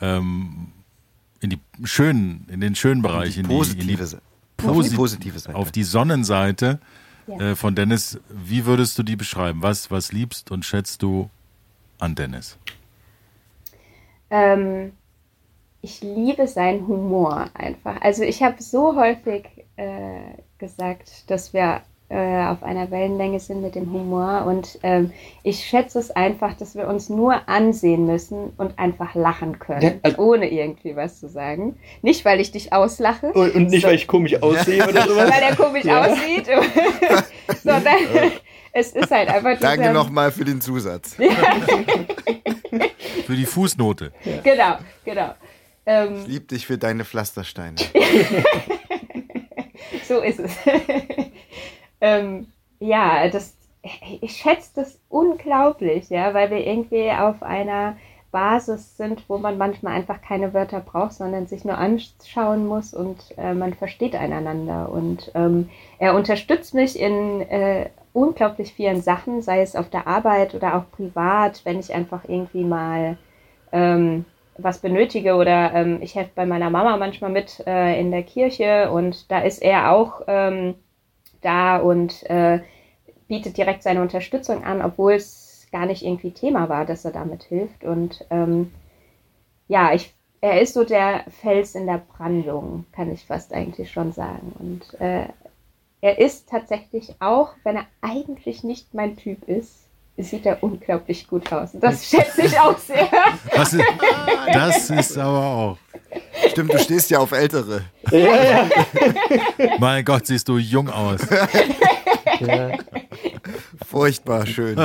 ähm, in die schönen, in den schönen Bereich, in die, in die positive, Seite. auf posi- die positive Seite. auf die Sonnenseite Ja. äh, von Dennis. Wie würdest du die beschreiben? Was, was liebst und schätzt du an Dennis? Ähm, ich liebe seinen Humor einfach. Also ich habe so häufig äh, gesagt, dass wir äh, auf einer Wellenlänge sind mit dem Humor und ähm, ich schätze es einfach, dass wir uns nur ansehen müssen und einfach lachen können, Ja, also- ohne irgendwie was zu sagen. Nicht, weil ich dich auslache, und, und nicht, So. weil ich komisch aussehe oder sowas. weil er komisch Ja. aussieht, <laughs> sondern es ist halt einfach Danke nochmal für den Zusatz. <laughs> Für die Fußnote. Genau, genau. Ähm, Ich liebe dich für deine Pflastersteine. <laughs> So ist es. <laughs> ähm, ja, das, ich schätze das unglaublich, ja, weil wir irgendwie auf einer Basis sind, wo man manchmal einfach keine Wörter braucht, sondern sich nur anschauen muss und äh, man versteht einander. Und ähm, er unterstützt mich in äh, unglaublich vielen Sachen, sei es auf der Arbeit oder auch privat, wenn ich einfach irgendwie mal ähm, was benötige oder ähm, ich helfe bei meiner Mama manchmal mit äh, in der Kirche und da ist er auch ähm, da und äh, bietet direkt seine Unterstützung an, obwohl es gar nicht irgendwie Thema war, dass er damit hilft. Und ähm, ja, ich, er ist so der Fels in der Brandung, kann ich fast eigentlich schon sagen. Und äh, er ist tatsächlich auch, wenn er eigentlich nicht mein Typ ist, sieht er unglaublich gut aus. Das schätze ich auch sehr. Das ist, das ist aber auch. Stimmt, du stehst ja auf Ältere. ja, ja. Mein Gott, siehst du jung aus. ja. Furchtbar schön.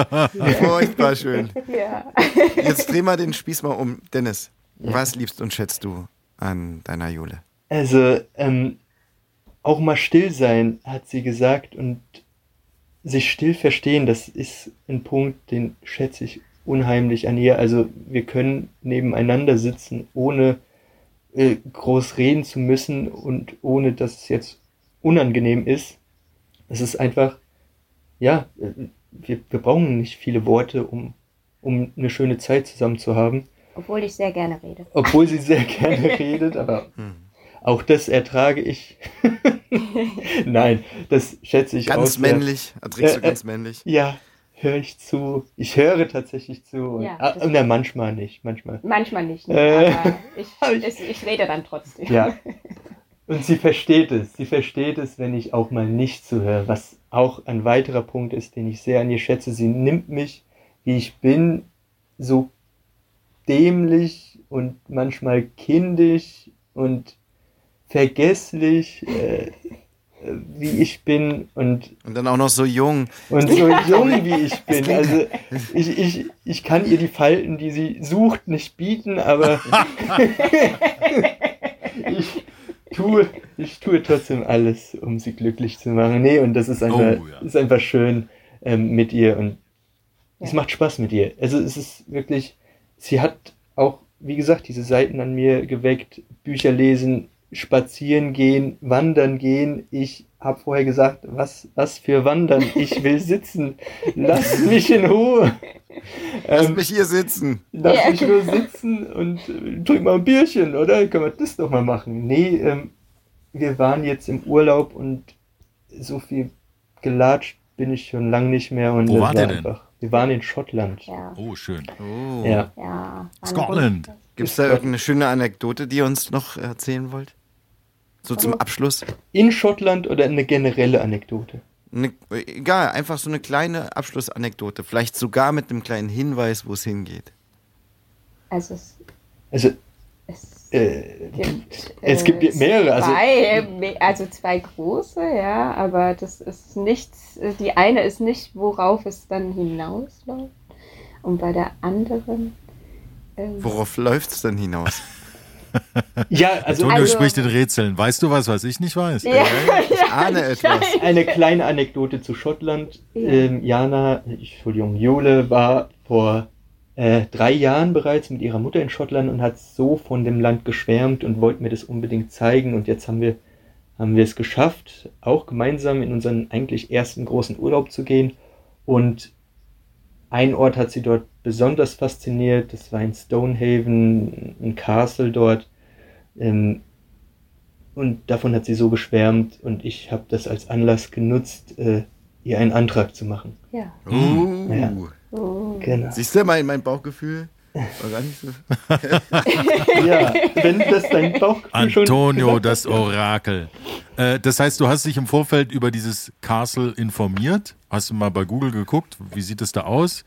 Furchtbar schön. Ja. Jetzt dreh mal den Spieß mal um. Dennis, was liebst und schätzt du an deiner Jule? Also, ähm, auch mal still sein, hat sie gesagt, und sich still verstehen, das ist ein Punkt, den schätze ich unheimlich an ihr. Also, wir können nebeneinander sitzen, ohne äh, groß reden zu müssen und ohne dass es jetzt unangenehm ist. Es ist einfach ja, wir, wir brauchen nicht viele Worte, um, um eine schöne Zeit zusammen zu haben. Obwohl ich sehr gerne rede. Obwohl sie <laughs> sehr gerne redet, aber Hm. auch das ertrage ich. <laughs> <laughs> Nein, das schätze ich Ganz aus. männlich. Erträgst du Äh, äh, ganz männlich? Ja, höre ich zu. Ich höre tatsächlich zu. Und, Ja, ah, na, manchmal nicht, manchmal. Manchmal nicht, ne? Äh. aber <laughs> ich- ich, ich rede dann trotzdem. Ja. <laughs> Und sie versteht es. Sie versteht es, wenn ich auch mal nicht zuhöre. Was auch ein weiterer Punkt ist, den ich sehr an ihr schätze. Sie nimmt mich, wie ich bin, so dämlich und manchmal kindisch und vergesslich, äh, wie ich bin und Und dann auch noch so jung. und so <laughs> jung wie ich bin. Also <laughs> ich, ich, ich kann ihr die Falten, die sie sucht, nicht bieten, aber <laughs> ich, tue, ich tue trotzdem alles, um sie glücklich zu machen. Nee, und das ist einfach, Oh, ja. ist einfach schön ähm, mit ihr und es macht Spaß mit ihr. Also es ist wirklich, sie hat auch, wie gesagt, diese Seiten an mir geweckt, Bücher lesen, spazieren gehen, wandern gehen. Ich habe vorher gesagt, was, was für wandern? Ich will <laughs> sitzen. Lass mich in Ruhe. Lass Ähm, mich hier sitzen. Lass Ja. mich nur sitzen und äh, trink mal ein Bierchen, oder? Können wir das doch mal machen? Nee, ähm, wir waren jetzt im Urlaub und so viel gelatscht bin ich schon lange nicht mehr. Und Wo war ihr denn? einfach- Wir waren in Schottland. Ja, Oh, schön. Oh. Ja. ja. Scotland. Gibt es da irgendeine schöne Anekdote, die ihr uns noch erzählen wollt? So zum Oh. Abschluss? In Schottland oder eine generelle Anekdote? Eine, egal, einfach so eine kleine Abschlussanekdote. Vielleicht sogar mit einem kleinen Hinweis, wo es hingeht. Also es, Also, es äh, gibt, es gibt äh, mehrere. Also, Zwei, also zwei große, ja, aber das ist nichts, äh, die eine ist nicht, worauf es dann hinausläuft. Und bei der anderen. ähm, Worauf läuft es denn hinaus? Ja, also Antonio Also- spricht in Rätseln. Weißt du was, was ich nicht weiß? Ja, <laughs> Ich ahne etwas. eine kleine Anekdote zu Schottland. Ja. Ähm, Jana, Entschuldigung, Jole war vor äh, drei Jahren bereits mit ihrer Mutter in Schottland und hat so von dem Land geschwärmt und wollte mir das unbedingt zeigen. Und jetzt haben wir, haben wir es geschafft, auch gemeinsam in unseren eigentlich ersten großen Urlaub zu gehen. Und ein Ort hat sie dort besonders fasziniert. Das war in Stonehaven, ein Castle dort. Ähm, und davon hat sie so geschwärmt und ich habe das als Anlass genutzt, äh, ihr einen Antrag zu machen. ja. Uh. Ja. Oh. Genau. Siehst du mein, mein Bauchgefühl? War gar nicht so. <laughs> Ja, wenn das dein Bauchgefühl schon Antonio, das. Orakel. Äh, das heißt, du hast dich im Vorfeld über dieses Castle informiert? Hast du mal bei Google geguckt, wie sieht es da aus?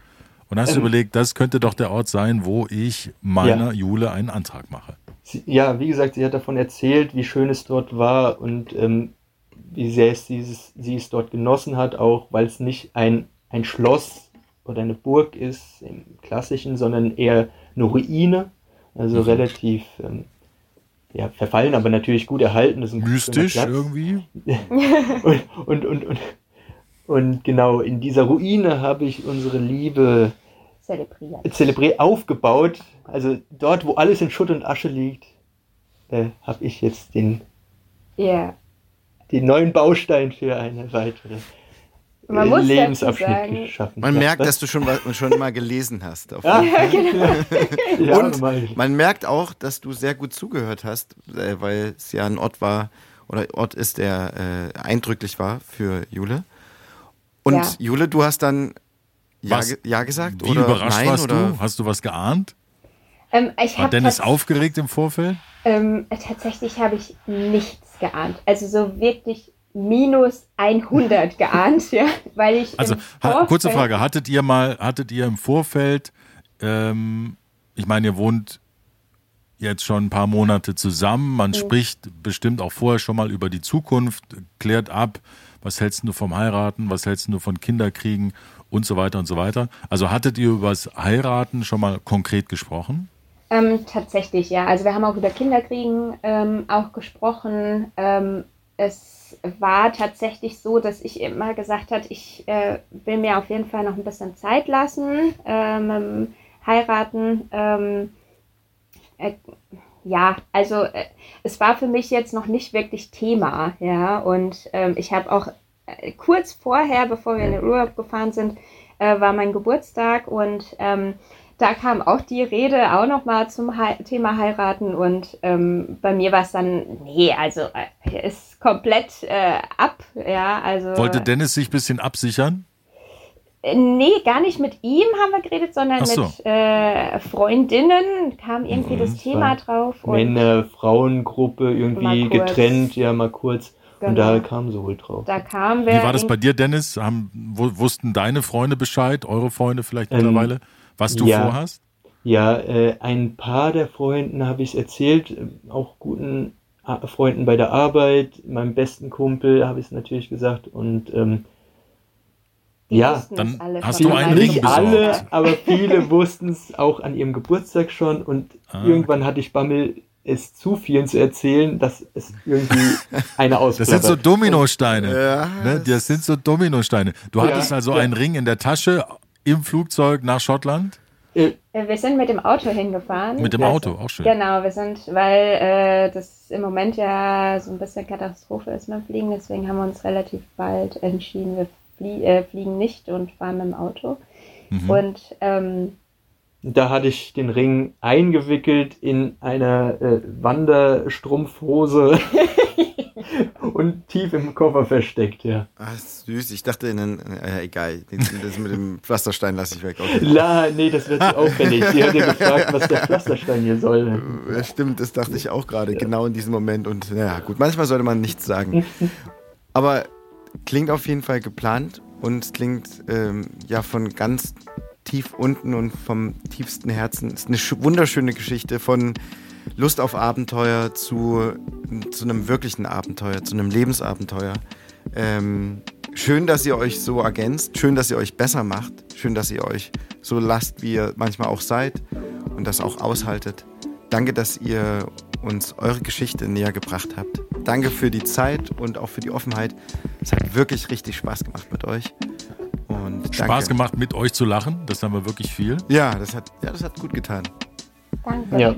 Und hast Ähm. überlegt, das könnte doch der Ort sein, wo ich meiner Ja. Jule einen Antrag mache. Sie, ja, wie gesagt, sie hat davon erzählt, wie schön es dort war und ähm, wie sehr es dieses, sie es dort genossen hat, auch weil es nicht ein, ein Schloss oder eine Burg ist im klassischen, sondern eher eine Ruine, also relativ ähm, ja, verfallen, aber natürlich gut erhalten. Das ist ein Mystisch Platz. irgendwie? <laughs> und, und, und, und, und genau in dieser Ruine habe ich unsere Liebe Zelebriert. zelebriert aufgebaut. Also dort, wo alles in Schutt und Asche liegt, äh, habe ich jetzt den, Ja. den neuen Baustein für eine weitere Man muss Lebensabschnitt sagen- geschaffen. Man merkt, dass du schon, mal- schon mal gelesen hast. Auf Ja, <laughs> ja, Und man merkt auch, dass du sehr gut zugehört hast, äh, weil es ja ein Ort war oder Ort ist, der äh, eindrücklich war für Jule. Und Ja. Jule, du hast dann ja, Was? ja gesagt Wie oder überrascht nein warst oder du? Hast du was geahnt? Ähm, ich War Dennis aufgeregt im Vorfeld? Ähm, tatsächlich habe ich nichts geahnt. Also so wirklich minus 100 geahnt, ja, weil ich Also, ha, kurze Vorfeld- Frage, hattet ihr mal, hattet ihr im Vorfeld, ähm, ich meine, ihr wohnt jetzt schon ein paar Monate zusammen, man spricht bestimmt auch vorher schon mal über die Zukunft, klärt ab, was hältst du vom Heiraten, was hältst du von Kinderkriegen und so weiter und so weiter. Also hattet ihr über das Heiraten schon mal konkret gesprochen? Ähm, tatsächlich, ja. Also wir haben auch über Kinderkriegen ähm, auch gesprochen. Ähm, war tatsächlich so, dass ich immer gesagt habe, ich äh, will mir auf jeden Fall noch ein bisschen Zeit lassen, ähm, heiraten. Ähm, äh, ja, also äh, es war für mich jetzt noch nicht wirklich Thema, ja. Und ähm, ich habe auch äh, kurz vorher, bevor wir in den Urlaub gefahren sind, äh, war mein Geburtstag und ähm, da kam auch die Rede auch nochmal zum He Thema heiraten und ähm, bei mir war es dann, nee, also äh, ist komplett äh, ab, ja, also. Wollte Dennis sich ein bisschen absichern? Äh, nee, gar nicht mit ihm haben wir geredet, sondern so. mit äh, Freundinnen kam irgendwie mhm. das Thema drauf. Männer, Frauengruppe irgendwie getrennt, ja mal kurz. Genau. Und da kam so wohl drauf. Da kam Wie war das bei dir, Dennis? Haben, wussten deine Freunde Bescheid, eure Freunde vielleicht ähm, mittlerweile, was du ja, vorhast? Ja, äh, ein paar der Freunden habe ich es erzählt, äh, auch guten äh, Freunden bei der Arbeit, meinem besten Kumpel habe ich es natürlich gesagt und ähm, ja, dann hast du einen Ring Nicht alle, aber viele <laughs> wussten es auch an ihrem Geburtstag schon und ah. irgendwann hatte ich Bammel, es zu vielen zu erzählen, dass es irgendwie <laughs> eine Ausbildung Das sind so Dominosteine. Ja. Ne? Das sind so Dominosteine. Du ja, hattest also ja. einen Ring in der Tasche im Flugzeug nach Schottland? Äh, wir sind mit dem Auto hingefahren. Mit dem Auto, auch schön. Genau, wir sind, weil äh, das im Moment ja so ein bisschen Katastrophe ist mit Fliegen, deswegen haben wir uns relativ bald entschieden, wir flie äh, fliegen nicht und fahren mit dem Auto. Mhm. Und ähm, da hatte ich den Ring eingewickelt in einer äh, Wanderstrumpfhose <laughs> und tief im Koffer versteckt, ja. Ach, süß. Ich dachte, in äh, egal, das mit dem Pflasterstein lasse ich weg. Okay. La, nee, das wird auffällig. Sie hat ja gefragt, was der Pflasterstein hier soll. Ja, stimmt, das dachte ich auch gerade, ja. genau in diesem Moment. Und naja, gut, manchmal sollte man nichts sagen. <laughs> Aber klingt auf jeden Fall geplant und klingt ähm, ja von ganz tief unten und vom tiefsten Herzen. Ist eine wunderschöne Geschichte von Lust auf Abenteuer zu, zu einem wirklichen Abenteuer, zu einem Lebensabenteuer. Ähm, schön, dass ihr euch so ergänzt, schön, dass ihr euch besser macht, schön, dass ihr euch so lasst, wie ihr manchmal auch seid und das auch aushaltet. Danke, dass ihr uns eure Geschichte näher gebracht habt. Danke für die Zeit und auch für die Offenheit. Es hat wirklich richtig Spaß gemacht mit euch. Und Spaß gemacht, mit euch zu lachen. Das haben wir wirklich viel. Ja, das hat, ja, das hat gut getan. Danke. Ja.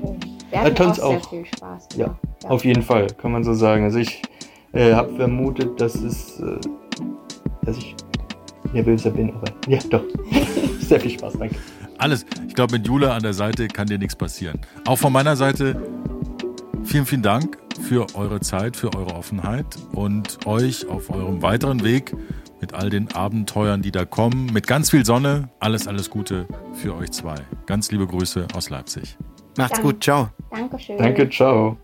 Wir hatten auch, auch, sehr viel Spaß. Ja, ja, auf jeden Fall, kann man so sagen. Also ich äh, habe vermutet, dass es, äh, dass ich nervöser bin, aber ja, doch. <laughs> sehr viel Spaß, danke. Alles. Ich glaube, mit Jule an der Seite kann dir nichts passieren. Auch von meiner Seite vielen, vielen Dank für eure Zeit, für eure Offenheit und euch auf eurem weiteren Weg mit all den Abenteuern, die da kommen, mit ganz viel Sonne. Alles, alles Gute für euch zwei. Ganz liebe Grüße aus Leipzig. Macht's Dank. gut, ciao. Dankeschön. Danke, ciao.